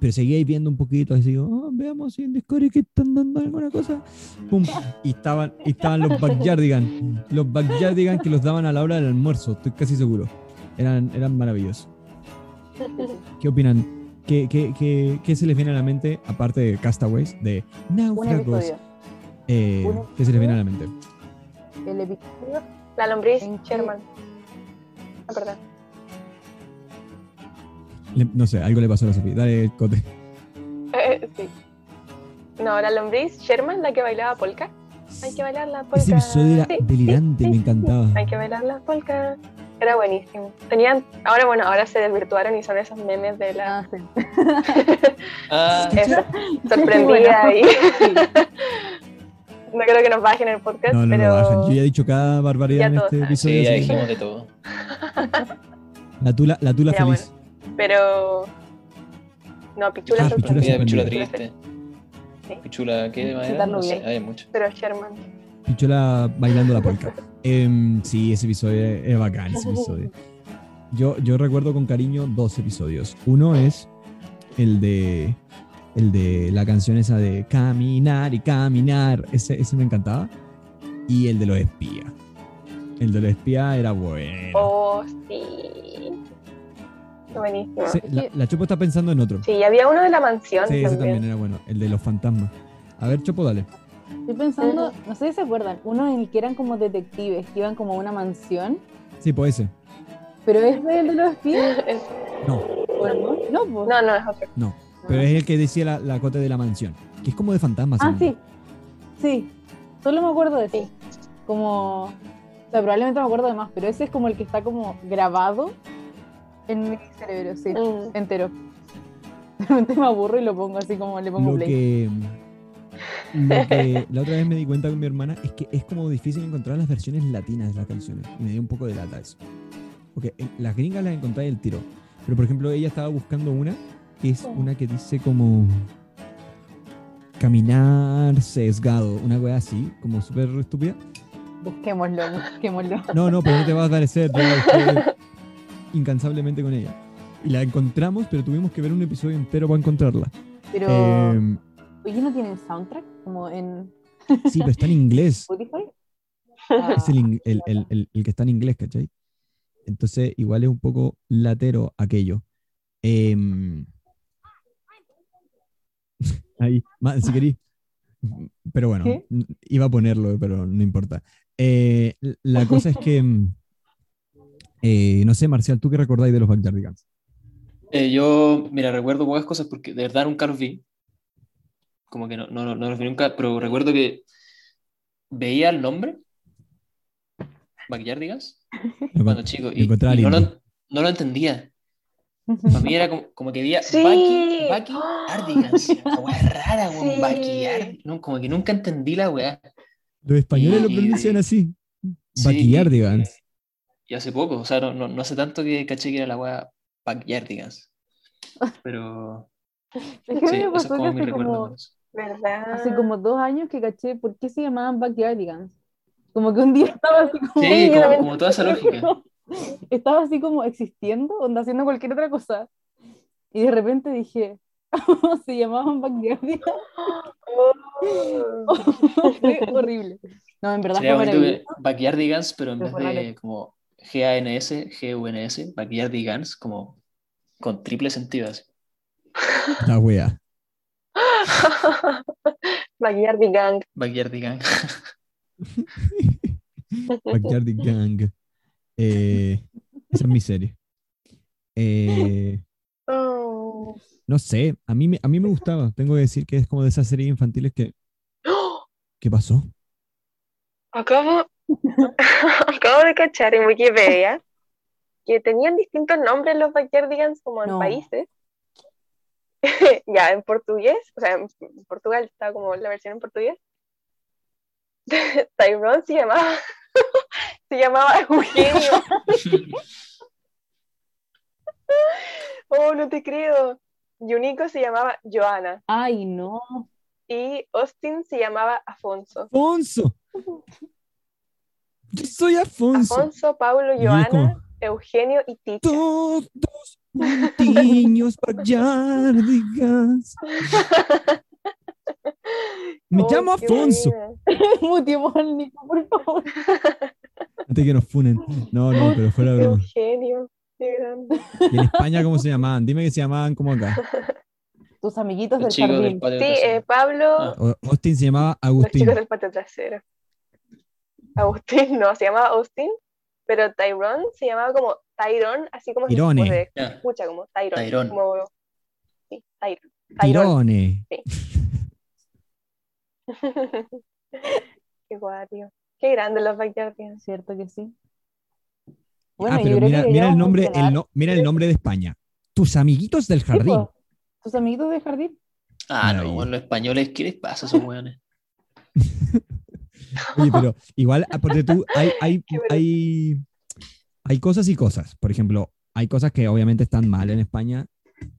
pero seguía ahí viendo un poquito, así "Ah, veamos si en Discovery Kids están dando alguna cosa. Pum, y estaban, y estaban los Backyardigans. Los Backyardigans que los daban a la hora del almuerzo, estoy casi seguro. Eran, eran maravillosos. ¿Qué opinan? ¿Qué, qué, qué, qué se les viene a la mente, aparte de Castaways, de náufragos? Eh, ¿Qué se les viene a la mente? El episodio La lombriz ¿En? Sherman. Ah, perdón. Le- no sé, algo le pasó a la Sofía. Dale, Cote. Eh, sí. No, la lombriz Sherman, la que bailaba polka. Hay que bailar la polka. Ese episodio era Sí, delirante, sí, me sí, encantaba. Hay que bailar la polka. Era buenísimo. Tenían, ahora bueno, ahora se desvirtuaron y son esos memes de la Ah, sí. *laughs* Ah, *laughs* *laughs* Bueno. sorprendida y no creo que nos bajen el podcast, No, no pero. lo bajan. Yo ya he dicho cada barbaridad Ya en este episodio. Sí, ya dijimos de todo. La tula, la tula Ya, feliz. Pero. No, Pichula Ah, es Pichula Pichula, sorprendida. pichula triste. Sí. Pichula, ¿qué de manera? Pichula No sé, hay mucho. Pero Sherman. Pichola bailando la polka. Em, sí, ese episodio es, bacán, ese episodio. *laughs* Yo, yo recuerdo con cariño dos episodios. Uno es el de el de la canción esa de caminar y caminar. Ese, ese me encantaba. Y el de los espías. El de los espías era bueno. Oh, sí. Buenísimo. Sí, la, la Chopo está pensando en otro. Sí, había uno de la mansión Sí, ese también. también era bueno. El de los fantasmas. A ver, Chopo, dale. Estoy pensando, no sé si se acuerdan, uno en el que eran como detectives, que iban como a una mansión, Sí, pues ese. pero es el de los espías, *laughs* Es- No, ¿o no? No, pues. No, no, es otro. no. Pero es el que decía la, la cote de la mansión. Que es como de fantasmas. Ah, sí, sí, solo me acuerdo de ese. Como, o sea, probablemente me acuerdo de más, pero ese es como el que está como grabado en mi cerebro, sí, Mm. entero. *laughs* De repente me aburro y lo pongo así como le pongo Lo play. que, lo *laughs* que la otra vez me di cuenta con mi hermana es que es como difícil encontrar las versiones latinas de las canciones. Y me dio un poco de lata eso. Porque en- las gringas las encontré el tiro. Pero por ejemplo, ella estaba buscando una que es una que dice como caminar sesgado, una wea así, como súper estúpida. Busquémoslo, busquémoslo. No, no, pero no te va a. Yo busqué *laughs* incansablemente con ella. Y la encontramos, pero tuvimos que ver un episodio entero para encontrarla. Pero, Em, oye, ¿no tienen soundtrack? Como en sí, pero está en inglés. *laughs* Spotify. Ah, es el, in- el- el- el- el que está en inglés, ¿cachai? Entonces, igual es un poco latero aquello. Em, *laughs* ahí, si querí. Pero bueno, ¿Qué? iba a ponerlo, pero no importa. Eh, la cosa es que, mm, eh, no sé, Marcial, ¿tú qué recordáis de los Backyardigans? Eh, yo, mira, recuerdo pocas cosas porque de verdad nunca los vi. Como que no, no, no, no los vi nunca, pero recuerdo que veía el nombre, Backyardigans, cuando chico, y, y no, lo, no lo entendía. Para mí era como, como que veía Sí. Bucky, Bucky Ardigans. *gasps* Weá rara, weón. Sí. Bucky Ardigans. No, como que nunca entendí la weá. Los españoles lo Y- pronuncian así. Sí, Backyardigans. Y hace poco, o sea, no, no, no hace tanto que caché que era la weá Backyardigans. Pero *laughs* Es que sí, me pasó que hace como. ¿Verdad? hace como dos años que caché por qué se llamaban Backyardigans. Como que un día estaba así como... Sí, como, como toda esa lógica. *laughs* Estaba así como existiendo, onda haciendo cualquier otra cosa. Y de repente dije, *laughs* se llamaban Backyardigans. Oh. Fue horrible. No, en verdad Sería fue. Backyardigans, pero en Pero vez de como G-A-N-S, G-U-N-S, Backyardigans, como con triple sentido así. La wea. *laughs* Backyardy Gang. Backyardigans. *laughs* Backyardigan. Eh, esa es mi serie. Eh, Oh. no sé, a mí, me- a mí me gustaba. Tengo que decir que es como de esas series infantiles que. *gasps* ¿Qué pasó? Acabo, *laughs* acabo de cachar en Wikipedia que tenían distintos nombres los Backyardigans como en No. países. *laughs* ya, en portugués, o sea, en Portugal estaba como la versión en portugués. *laughs* Tyrone se llamaba, *laughs* se llamaba Eugenio. Oh, no te creo. Yunico se llamaba Joana Ay, no. y Austin se llamaba Afonso. ¡Afonso! Yo soy Afonso. Afonso, Paulo, Joana, Eugenio y Ticha. Todos juntiños Backyardigans. Me Oh, llamo Afonso. Mutiemos al Nico, por favor. Antes que nos funen. No, no, pero fuera de broma. Eugenio, qué grande. ¿Y en España cómo se llamaban? Dime que se llamaban como acá. Tus amiguitos del Los jardín. Sí, eh, Pablo, Ah. O- Austin se llamaba los Agustín. chicos del patio trasero. Agustín, no, se llamaba Austin, pero Tyrone se llamaba como Tyrone, así como se Tyrone. se Ya. escucha como Tyrone. Tyrone. Como, sí, Tyr- Tyrone. Tirone. *laughs* Qué guario. Qué grande los Backyardigans. Cierto que sí. ah, yo pero creo mira, mira el nombre, el no- mira el nombre de España. Tus amiguitos del Sí, jardín. Tus amiguitos del jardín. Ah, no, Maravilla. bueno, los españoles, ¿qué les pasa a esos weones? *laughs* *laughs* Oye, pero igual, porque tú, hay, hay, *laughs* hay, hay cosas y cosas. Por ejemplo, hay cosas que obviamente están mal en España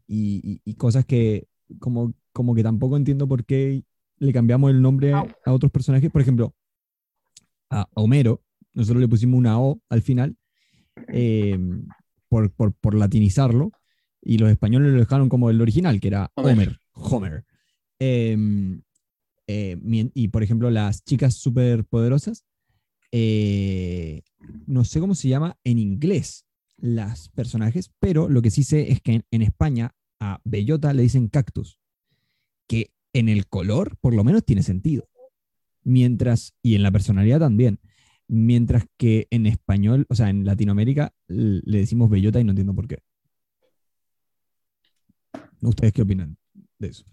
y, y, cosas que como, como que tampoco entiendo por qué le cambiamos el nombre a otros personajes. Por ejemplo, a Homero, nosotros le pusimos una O al final eh, por, por, por, latinizarlo y los españoles lo dejaron como el original, que era Homer. Homer. Em, eh, y por ejemplo, las chicas superpoderosas, eh, no sé cómo se llama en inglés las personajes, pero lo que sí sé es que en, España a bellota le dicen cactus, que en el color por lo menos tiene sentido. Mientras, y en la personalidad también. Mientras que en español, o sea, en Latinoamérica le decimos bellota y no entiendo por qué. ¿Ustedes qué opinan de eso?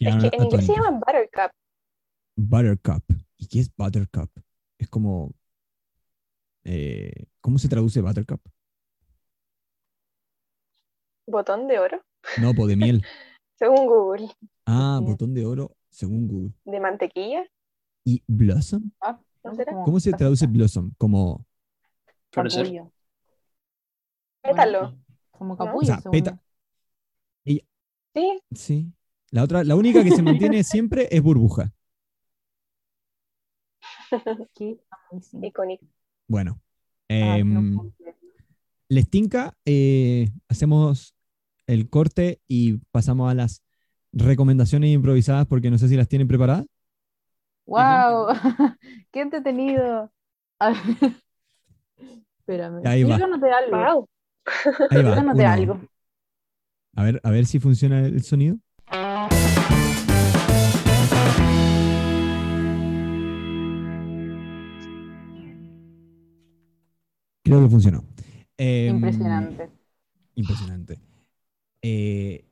Es que en inglés se llama Buttercup. Buttercup. ¿Y qué es Buttercup? Es como. Eh, ¿Cómo se traduce Buttercup? ¿Botón de oro? No, po de miel. *laughs* según Google. Ah, botón de oro, según Google. ¿De mantequilla? ¿Y Blossom? Ah, ¿no será? ¿Cómo se traduce Blossom? Como. Florecer. Pétalo. Como capullo. O sea, peta... Sí. Sí. La otra, la única que se mantiene *laughs* siempre es burbuja. *laughs* Icónico. Bueno. Eh, les tinca, eh, hacemos el corte y pasamos a las recomendaciones improvisadas porque no sé si las tienen preparadas. ¡Wow! *laughs* ¡Qué entretenido! Espérame. Ahí va. algo. Ahí va. algo. A ver, a ver si funciona el sonido. Creo que funcionó. Em, impresionante. Impresionante. Eh,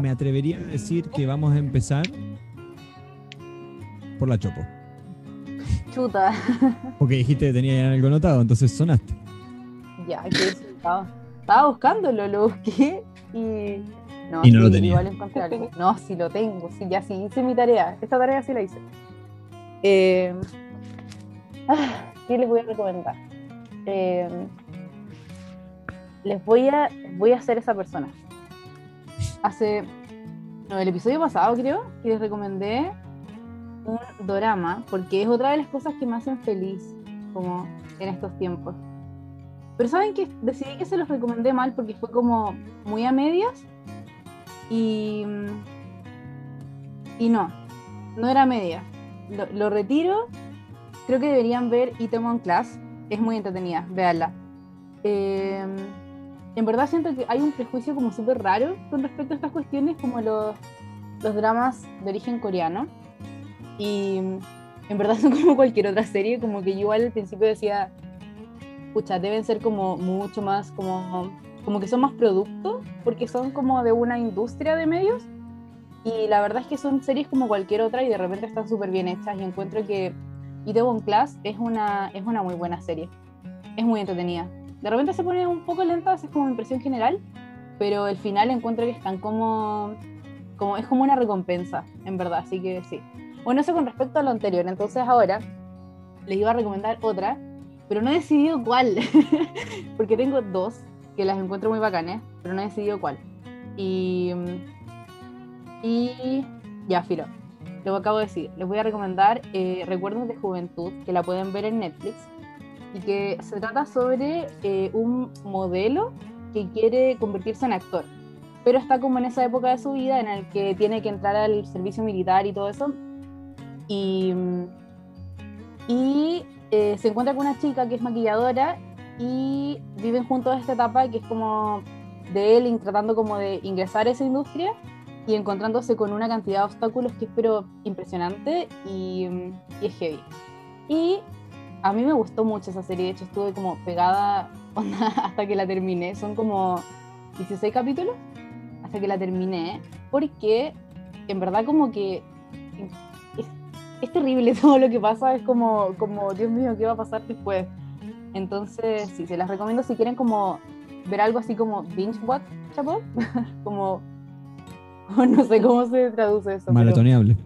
me atrevería a decir que vamos a empezar por la Chopo. Chuta. *laughs* Porque dijiste que tenía algo notado, entonces sonaste. Ya, que estaba, estaba buscándolo, lo busqué y. No, y no lo tenía. Igual encontré algo. No, sí lo tengo, sí, ya sí hice mi tarea. Esta tarea sí la hice. Eh, ah, ¿Qué les voy a recomendar? Eh, les voy a, voy a hacer esa persona. Hace, el episodio pasado creo, que les recomendé un dorama, porque es otra de las cosas que me hacen feliz, como en estos tiempos. Pero saben que decidí que se los recomendé mal porque fue como muy a medias y, y no, no era a medias. Lo, lo retiro. Creo que deberían ver Itemon Class. Es muy entretenida, véanla. Eh, en verdad siento que hay un prejuicio como súper raro con respecto a estas cuestiones, como los, los dramas de origen coreano. Y en verdad *laughs* son como cualquier otra serie, como que yo igual al principio decía, pucha, deben ser como mucho más, como, como que son más productos, porque son como de una industria de medios. Y la verdad es que son series como cualquier otra y de repente están súper bien hechas y encuentro que Itaewon Class es una, es una muy buena serie. Es muy entretenida. De repente se pone un poco lenta, es como mi impresión general, pero al final encuentro que están como, como, es como una recompensa, en verdad, así que sí. Bueno, eso con respecto a lo anterior, entonces ahora les iba a recomendar otra, pero no he decidido cuál, *laughs* porque tengo dos que las encuentro muy bacanes, pero no he decidido cuál. Y, y ya, filo, lo acabo de decir, les voy a recomendar eh, Recuerdos de Juventud, que la pueden ver en Netflix y que se trata sobre eh, un modelo que quiere convertirse en actor, pero está como en esa época de su vida en el que tiene que entrar al servicio militar y todo eso. Y, y eh, se encuentra con una chica que es maquilladora y viven juntos esta etapa que es como de él tratando como de ingresar a esa industria y encontrándose con una cantidad de obstáculos que es pero impresionante y, y es heavy. Y a mí me gustó mucho esa serie, de hecho estuve como pegada *laughs* hasta que la terminé, son como 16 capítulos hasta que la terminé, porque en verdad como que es, terrible *laughs* todo lo que pasa, es como, como, Dios mío, ¿qué va a pasar después? Entonces, sí, se las recomiendo si quieren como ver algo así como binge watch, chapo, *laughs* como *laughs* no sé cómo se traduce eso. Maratoneable.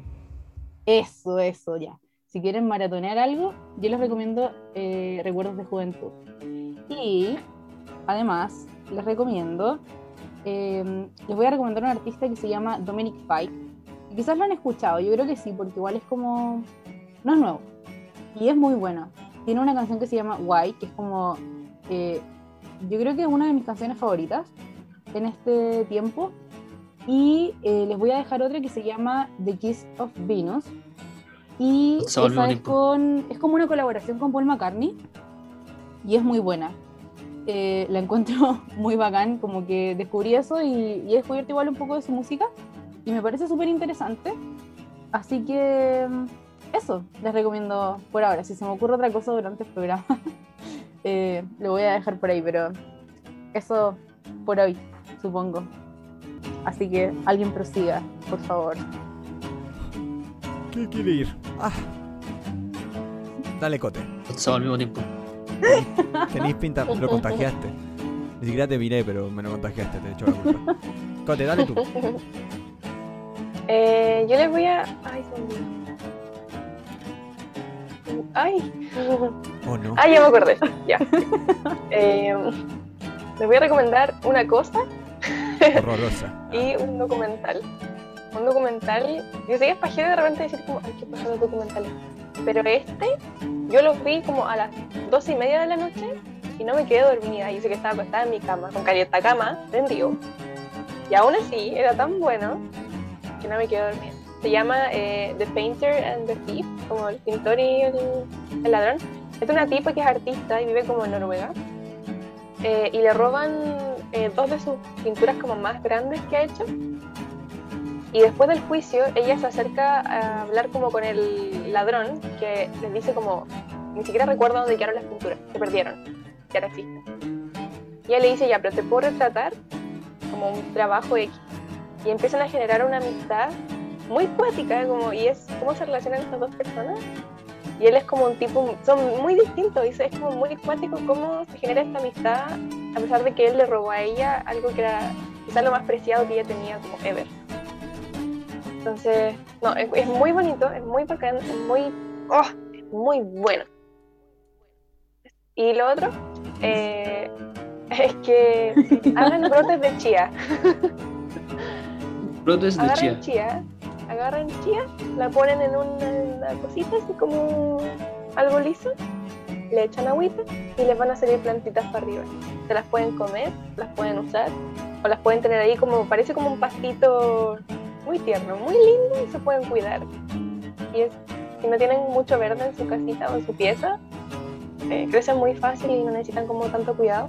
Eso, eso, ya. Si quieren maratonear algo, yo les recomiendo eh, Recuerdos de Juventud. Y además, les recomiendo, eh, les voy a recomendar un artista que se llama Dominic Fike. Quizás lo han escuchado, yo creo que sí, porque igual es como, no es nuevo. Y es muy bueno. Tiene una canción que se llama Why, que es como, eh, yo creo que es una de mis canciones favoritas en este tiempo. Y les voy a dejar otra que se llama The Kiss of Venus. Y esa es, con, es como una colaboración con Paul McCartney. Y es muy buena. Eh, la encuentro *laughs* muy bacán, como que descubrí eso y, y, he descubierto igual un poco de su música y me parece súper interesante. Así que mm, eso, les recomiendo por ahora. Si se me ocurre otra cosa durante el programa, *laughs* eh, lo voy a dejar por ahí, pero eso por hoy, supongo. Así que alguien prosiga, por favor. ¿Qué quiere ir? Ah. Dale, Cote. al mismo tiempo. Tenís pinta, lo contagiaste. Ni siquiera te miré, pero me lo contagiaste, te he hecho la culpa. Cote, dale tú. *laughs* Eh, yo les voy a. Ay, Ay. Oh, no. Ay, ya me acordé. Ya. *laughs* eh, les voy a recomendar una cosa. *laughs* Horrorosa. y un documental. Un documental. Yo sé que es pajero de repente decir como, ay, qué pasa los documentales. Pero este, yo lo vi como a las dos y media de la noche y no me quedé dormida. Y sé que estaba acostada en mi cama, con calienta cama, prendido. Y aún así, era tan bueno que no me quedé dormida. Se llama eh, The Painter and the Thief, como el pintor y el, ladrón. Es una tipa que es artista y vive como en Noruega. Eh, y le roban eh, dos de sus pinturas como más grandes que ha hecho y después del juicio, ella se acerca a hablar como con el ladrón, que les dice como, ni siquiera recuerdo dónde quedaron las pinturas, se perdieron, ya no existen. Y ella le dice, ya, pero te puedo retratar como un trabajo X. Y empiezan a generar una amistad muy cuática, como, y es cómo se relacionan estas dos personas. Y él es como un tipo, son muy distintos, dice, es como muy cuático cómo se genera esta amistad, a pesar de que él le robó a ella algo que era quizás lo más preciado que ella tenía como ever. Entonces, no, es, muy bonito, es muy bacán, es muy, oh, muy bueno. Y lo otro eh, *laughs* es que hagan brotes de chía. *laughs* Brotes de agarran chía. Agarran chía, la ponen en una, cosita así como algo liso, le echan agüita y les van a salir plantitas para arriba. Se las pueden comer, las pueden usar o las pueden tener ahí como, parece como un pastito muy tierno, muy lindo y se pueden cuidar. Y es, si no tienen mucho verde en su casita o en su pieza, eh, crecen muy fácil y no necesitan como tanto cuidado.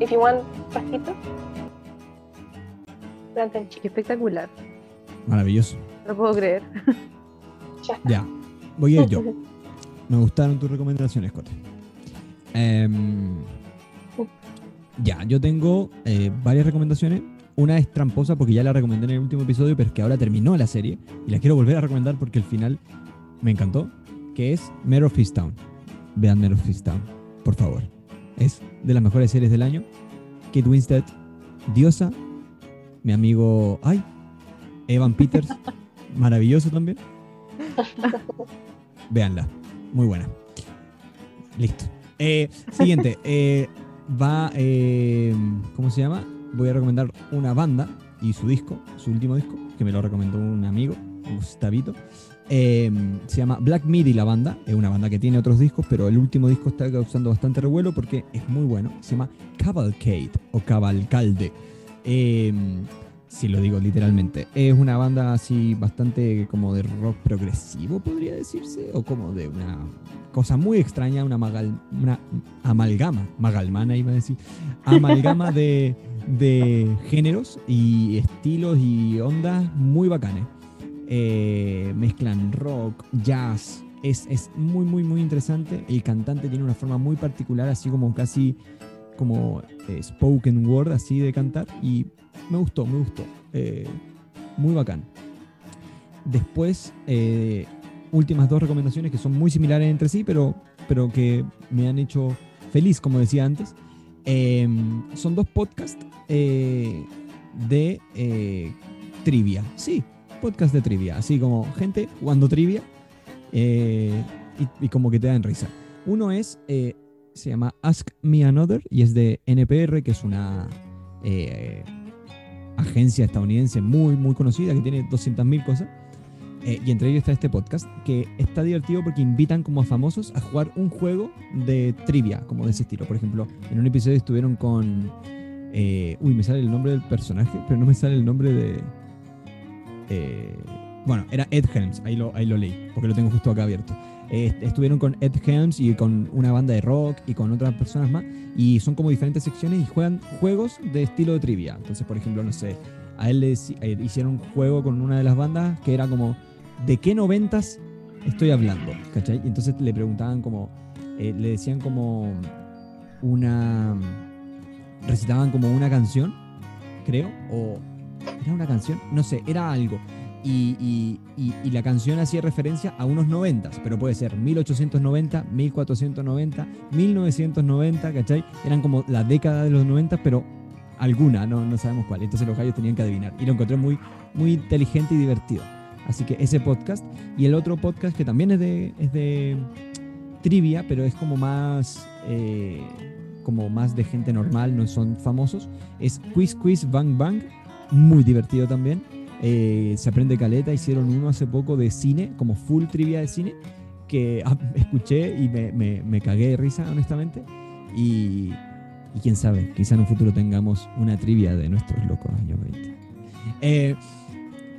If you want pastito, planten Qué espectacular. Maravilloso. No puedo creer. ya, voy a ir yo. *laughs* Me gustaron tus recomendaciones, Cote. Em, ya, yo tengo eh, varias recomendaciones. Una es tramposa porque ya la recomendé en el último episodio, pero es que ahora terminó la serie y la quiero volver a recomendar porque el final me encantó, que es Mare of Town. Vean Mare of Town, por favor. Es de las mejores series del año. Kate Winstead, diosa. Mi amigo, ay, Evan Peters, *laughs* maravilloso también. *laughs* Veanla, muy buena. Listo. Eh, siguiente, *laughs* eh, va, eh, ¿cómo se llama? voy a recomendar una banda y su disco, su último disco, que me lo recomendó un amigo, Gustavito. Se llama Black Midi la banda, es una banda que tiene otros discos, pero el último disco está causando bastante revuelo porque es muy bueno. Se llama Cavalcade o Cavalcalde. Si lo digo literalmente. Es una banda así bastante como de rock progresivo, podría decirse, o como de una cosa muy extraña, una, una amalgama, magalmana iba a decir, amalgama de *laughs* de géneros y estilos y ondas muy bacanes. Eh, mezclan rock, jazz, es, es, muy, muy, muy interesante. El cantante tiene una forma muy particular, así como casi como eh, spoken word, así de cantar. Y me gustó, me gustó. Eh, muy bacán. Después, últimas dos recomendaciones que son muy similares entre sí, pero, pero que me han hecho feliz, como decía antes. son dos podcasts eh, de eh, trivia. Sí, podcast de trivia. Así como gente jugando trivia eh, y, como que te dan risa. Uno es, eh, se llama Ask Me Another y es de NPR, que es una agencia estadounidense muy, muy conocida que tiene 200.000 cosas. y entre ellos está este podcast, que está divertido porque invitan como a famosos a jugar un juego de trivia, como de ese estilo. Por ejemplo, en un episodio estuvieron con eh, uy, me sale el nombre del personaje, pero no me sale el nombre de. Eh, bueno, era Ed Helms, ahí lo, ahí lo leí, porque lo tengo justo acá abierto. Estuvieron con Ed Helms y con una banda de rock y con otras personas más, y son como diferentes secciones y juegan juegos de estilo de trivia. Entonces, por ejemplo, no sé, a él le eh, hicieron un juego con una de las bandas que era como, ¿de qué noventas estoy hablando? ¿Cachai? Y entonces le preguntaban como, le decían como una recitaban como una canción, creo, o era una canción, no sé, era algo. Y, la canción hacía referencia a unos noventas, pero puede ser 1890, 1490, 1990, ¿cachai? Eran como la década de los 90, pero alguna, no, no sabemos cuál. Entonces los gallos tenían que adivinar. Y lo encontré muy, muy inteligente y divertido. Así que ese podcast. Y el otro podcast que también es de, es de trivia, pero es como más... Eh, como más de gente normal, no son famosos, es Quiz Quiz Bang Bang, muy divertido también. Eh, se aprende caleta, hicieron uno hace poco de cine, como full trivia de cine, que ah, *laughs* escuché y me, me, cagué de risa, honestamente. Y, y, quién sabe, quizá en un futuro tengamos una trivia de nuestros locos años 20. Eh,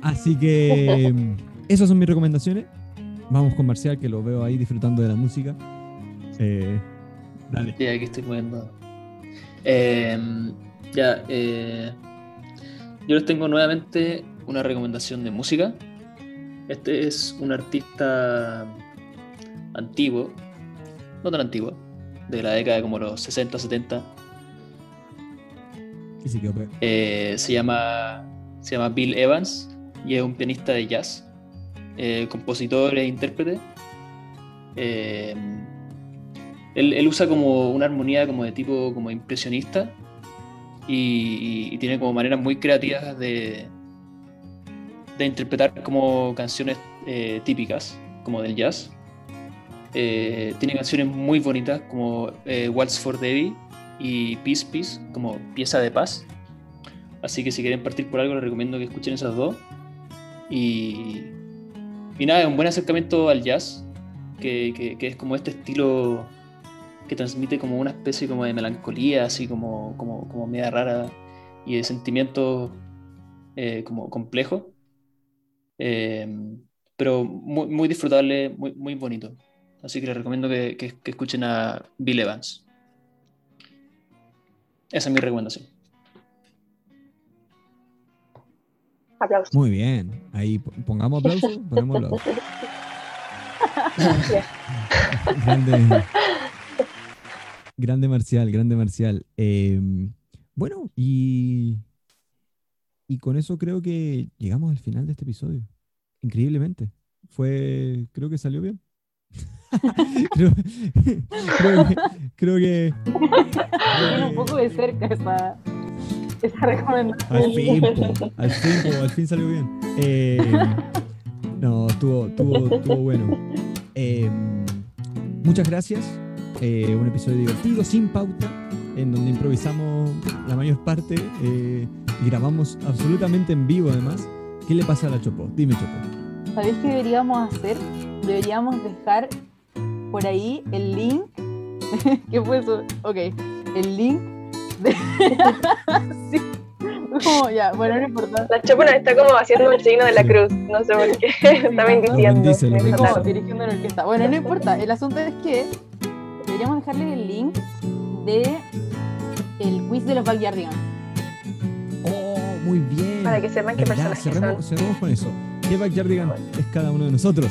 así que *laughs* esas son mis recomendaciones. Vamos con Marcial, que lo veo ahí disfrutando de la música. Eh, ya, aquí estoy moviendo. Em, ya, eh, yo les tengo nuevamente una recomendación de música. Este es un artista antiguo, no tan antiguo, de la década de como los 60, 70. Eh, se, llama, se llama Bill Evans y es un pianista de jazz, eh, compositor e intérprete. Eh, él, usa como una armonía como de tipo como impresionista y, tiene como maneras muy creativas de, de interpretar como canciones eh, típicas como del jazz. Eh, tiene canciones muy bonitas como eh, Waltz for Debbie y Peace Peace como pieza de paz. Así que si quieren partir por algo les recomiendo que escuchen esas dos. Y, y nada, es un buen acercamiento al jazz, que, que es como este estilo que transmite como una especie como de melancolía, así como, como, como media rara y de sentimientos eh, como complejo eh, pero muy, muy, disfrutable, muy, muy bonito. Así que les recomiendo que, que, escuchen a Bill Evans. Esa es mi recomendación. Aplausos. Muy bien. Ahí pongamos aplausos. *laughs* Ponemos aplausos. Grande, Grande Marcial, grande Marcial. Em, bueno, y, y con eso creo que llegamos al final de este episodio. Increíblemente. Fue, creo que salió bien. *laughs* creo, creo, que, un poco de cerca esa, esa recomendación. Al fin, al fin, al fin salió bien. Em, no, estuvo, estuvo, estuvo bueno. Em, muchas gracias eh, un episodio divertido, sin pauta, en donde improvisamos la mayor parte eh, grabamos absolutamente en vivo además. ¿Qué le pasa a la Chopo? Dime Chopo. ¿Sabéis qué deberíamos hacer? Deberíamos dejar por ahí el link. *laughs* ¿Qué fue eso? Ok, el link de... *laughs* sí. Como, ya, bueno, no importa. La Chopo nos está como haciendo el signo de la cruz, no sé por qué. *laughs* está bendiciendo. dirigiendo la orquesta. Bueno, no importa. El asunto es que deberíamos dejarle el link de el quiz de los Backyardigans. Muy bien. Para que sepan qué personajes cerremos, son. Cerremos con eso. ¿Qué Backyardigan es cada uno de nosotros?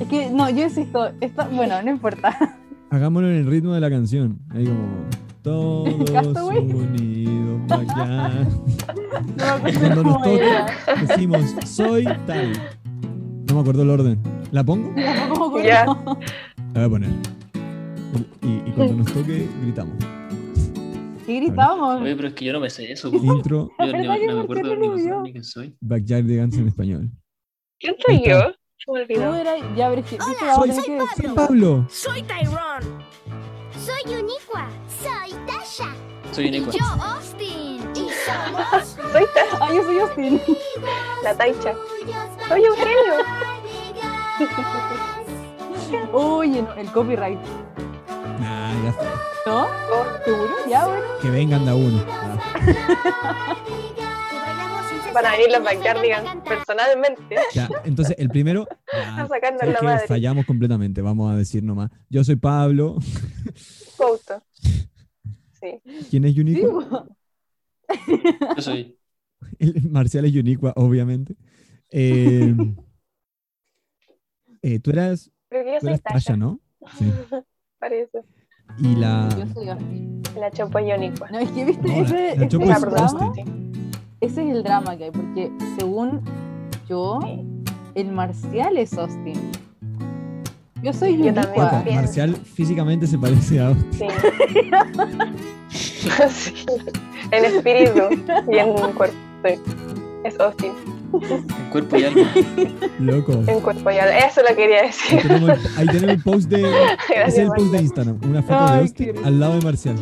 Es que, no, yo insisto, esto, bueno, no importa. Hagámoslo en el ritmo de la canción. Ahí como, *laughs* todos unidos *laughs* allá. No, Cuando nos toca, decimos, soy tal. No me acuerdo el orden. ¿La pongo? *laughs* Ya. La voy a poner y, cuando nos toque gritamos. ¿Qué gritamos? Oye, pero es que yo no me sé eso. Intro Yo ni, no me ¿por qué acuerdo no ni, soy, vio? ni quién soy. Backyardigans en español. ¿Quién soy yo? Tú eras, ya, pero es que, ¿viste? Soy- que ¡Soy. Pablo! Soy Tyrone. Soy Uniqua. Soy Tasha. Soy un Y yo, Austin. Y somos Soy Tasha, Ah, yo soy Austin. la Taicha. Soy Eugenio. *laughs* Oye, no, el copyright. Nah, ya fue. ¿No? ¿Seguro? Ya, bueno. Que vengan de a uno. Ah, Van a venir los Backyardigans personalmente ya, entonces el primero. ya, a madre. Fallamos completamente, vamos a decir nomás. Yo soy Pablo. Couto. Sí. ¿Quién es Sí, Uniqua? po. Yo soy. El Marcial es Uniqua, obviamente. Eh, *laughs* eh, tú eras, Creo que yo soy. Tasha, ¿no? Sí. *laughs* Parece. Y la. Yo soy Austin. La Chopo Yonicua. No, es que, ¿viste? No, la- ese, la ese Chopo es el drama. Austin. Ese es el drama que hay, porque según yo, el Marcial es Austin. Yo soy Yo también. Marcial físicamente se parece a Austin. Sí. *laughs* Sí. En espíritu y en cuerpo. Sí. Es Austin. En cuerpo y alma. Loco. En cuerpo y alma. Eso lo quería Ahí decir. tenemos ahí tenemos el post de. *laughs* Ese es el post de. Instagram. Una foto de Austin qué al lado de Marcial.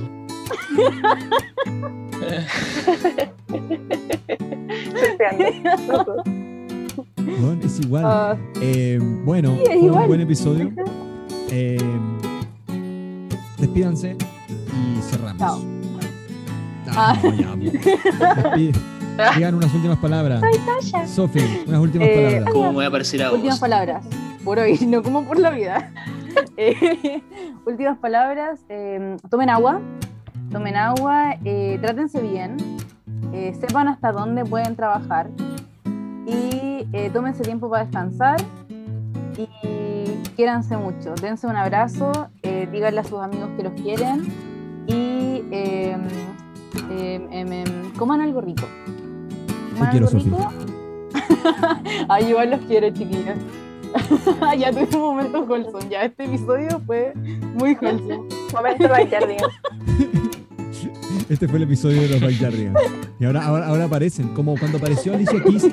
Bueno, es igual. Ah, Eh, bueno, Sí, es fue un buen episodio. Eh, despídanse y cerramos. Chao. Ah, Ah. no, ya, Despi- Digan unas últimas palabras. Sofi, unas últimas Eh, palabras. ¿Cómo me voy a parecer a últimas palabras. Por hoy, no como por la vida. *laughs* Eh, últimas palabras. eh, tomen agua. Tomen agua. eh, trátense bien. eh, sepan hasta dónde pueden trabajar. Y eh, tómense tiempo para descansar. Y quiéranse mucho. Dense un abrazo. eh, díganle a sus amigos que los quieren. Y eh, em, em, em, coman algo rico. Coman quiero, algo rico. *laughs* Ay, igual los quiero, chiquillos. *laughs* ya tuvimos momentos wholesome. Ya este episodio fue muy wholesome. Momento Backyardigans. *laughs* Este fue el episodio de los Backyardigans. Y ahora, ahora, ahora aparecen, como cuando apareció Alicia Keys.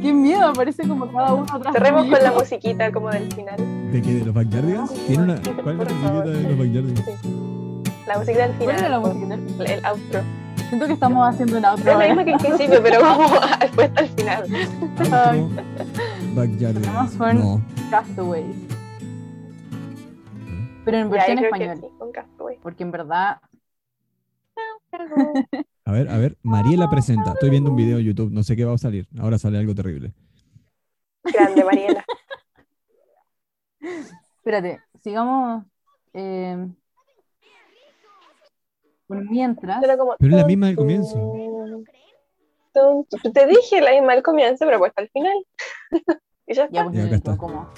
Qué miedo, aparece como cada uno atrás. Cerremos con la musiquita como del final. ¿De qué? ¿De los Backyardigans? ¿Tiene una, ¿Cuál es la musiquita de los Backyardigans? La música del ¿Cuál era final. la música? El outro. Siento que estamos haciendo un outro. Es la misma que el principio, pero vamos *laughs* después al final. Outro Backyardigans. No. Castaways. Pero en versión yo creo que español. sí, con Castaway. Porque en verdad. A ver, a ver, Mariela presenta. Estoy viendo un video en YouTube, no sé qué va a salir. Ahora sale algo terrible. Grande, Mariela. *laughs* Espérate, sigamos. Eh, por mientras. Pero, como, Pero es la misma del comienzo. Tum, tum. Te dije la misma del comienzo, pero puesta al final. *laughs* y ya Ya, está. pues Ya, acá necesito está. como.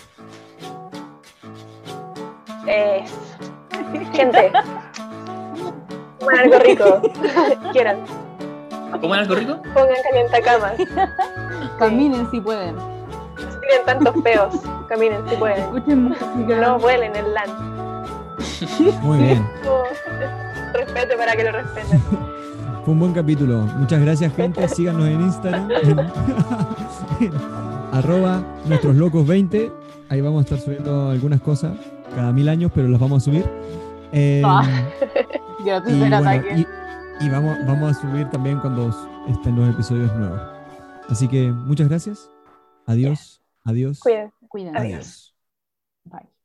Es. Gente. *laughs* Coman algo rico. *laughs* Quieran. ¿Comen algo rico? Pongan calientacamas. Caminen si pueden. No se tienen tantos peos. Caminen si pueden. Escuchen música. No vuelen el LAN. Muy bien. Respete para que lo respeten. *laughs* Fue un buen capítulo. Muchas gracias, gente. Síganos en Instagram. En, *laughs* en arroba nuestros locos 20. Ahí vamos a estar subiendo algunas cosas cada mil años, pero las vamos a subir. Eh, Ah, *laughs* y bueno, vamos, vamos a subir también cuando estén los episodios nuevos. Así que muchas gracias. Adiós. Adiós. Cuídense. Cuídense. Adiós. Bye.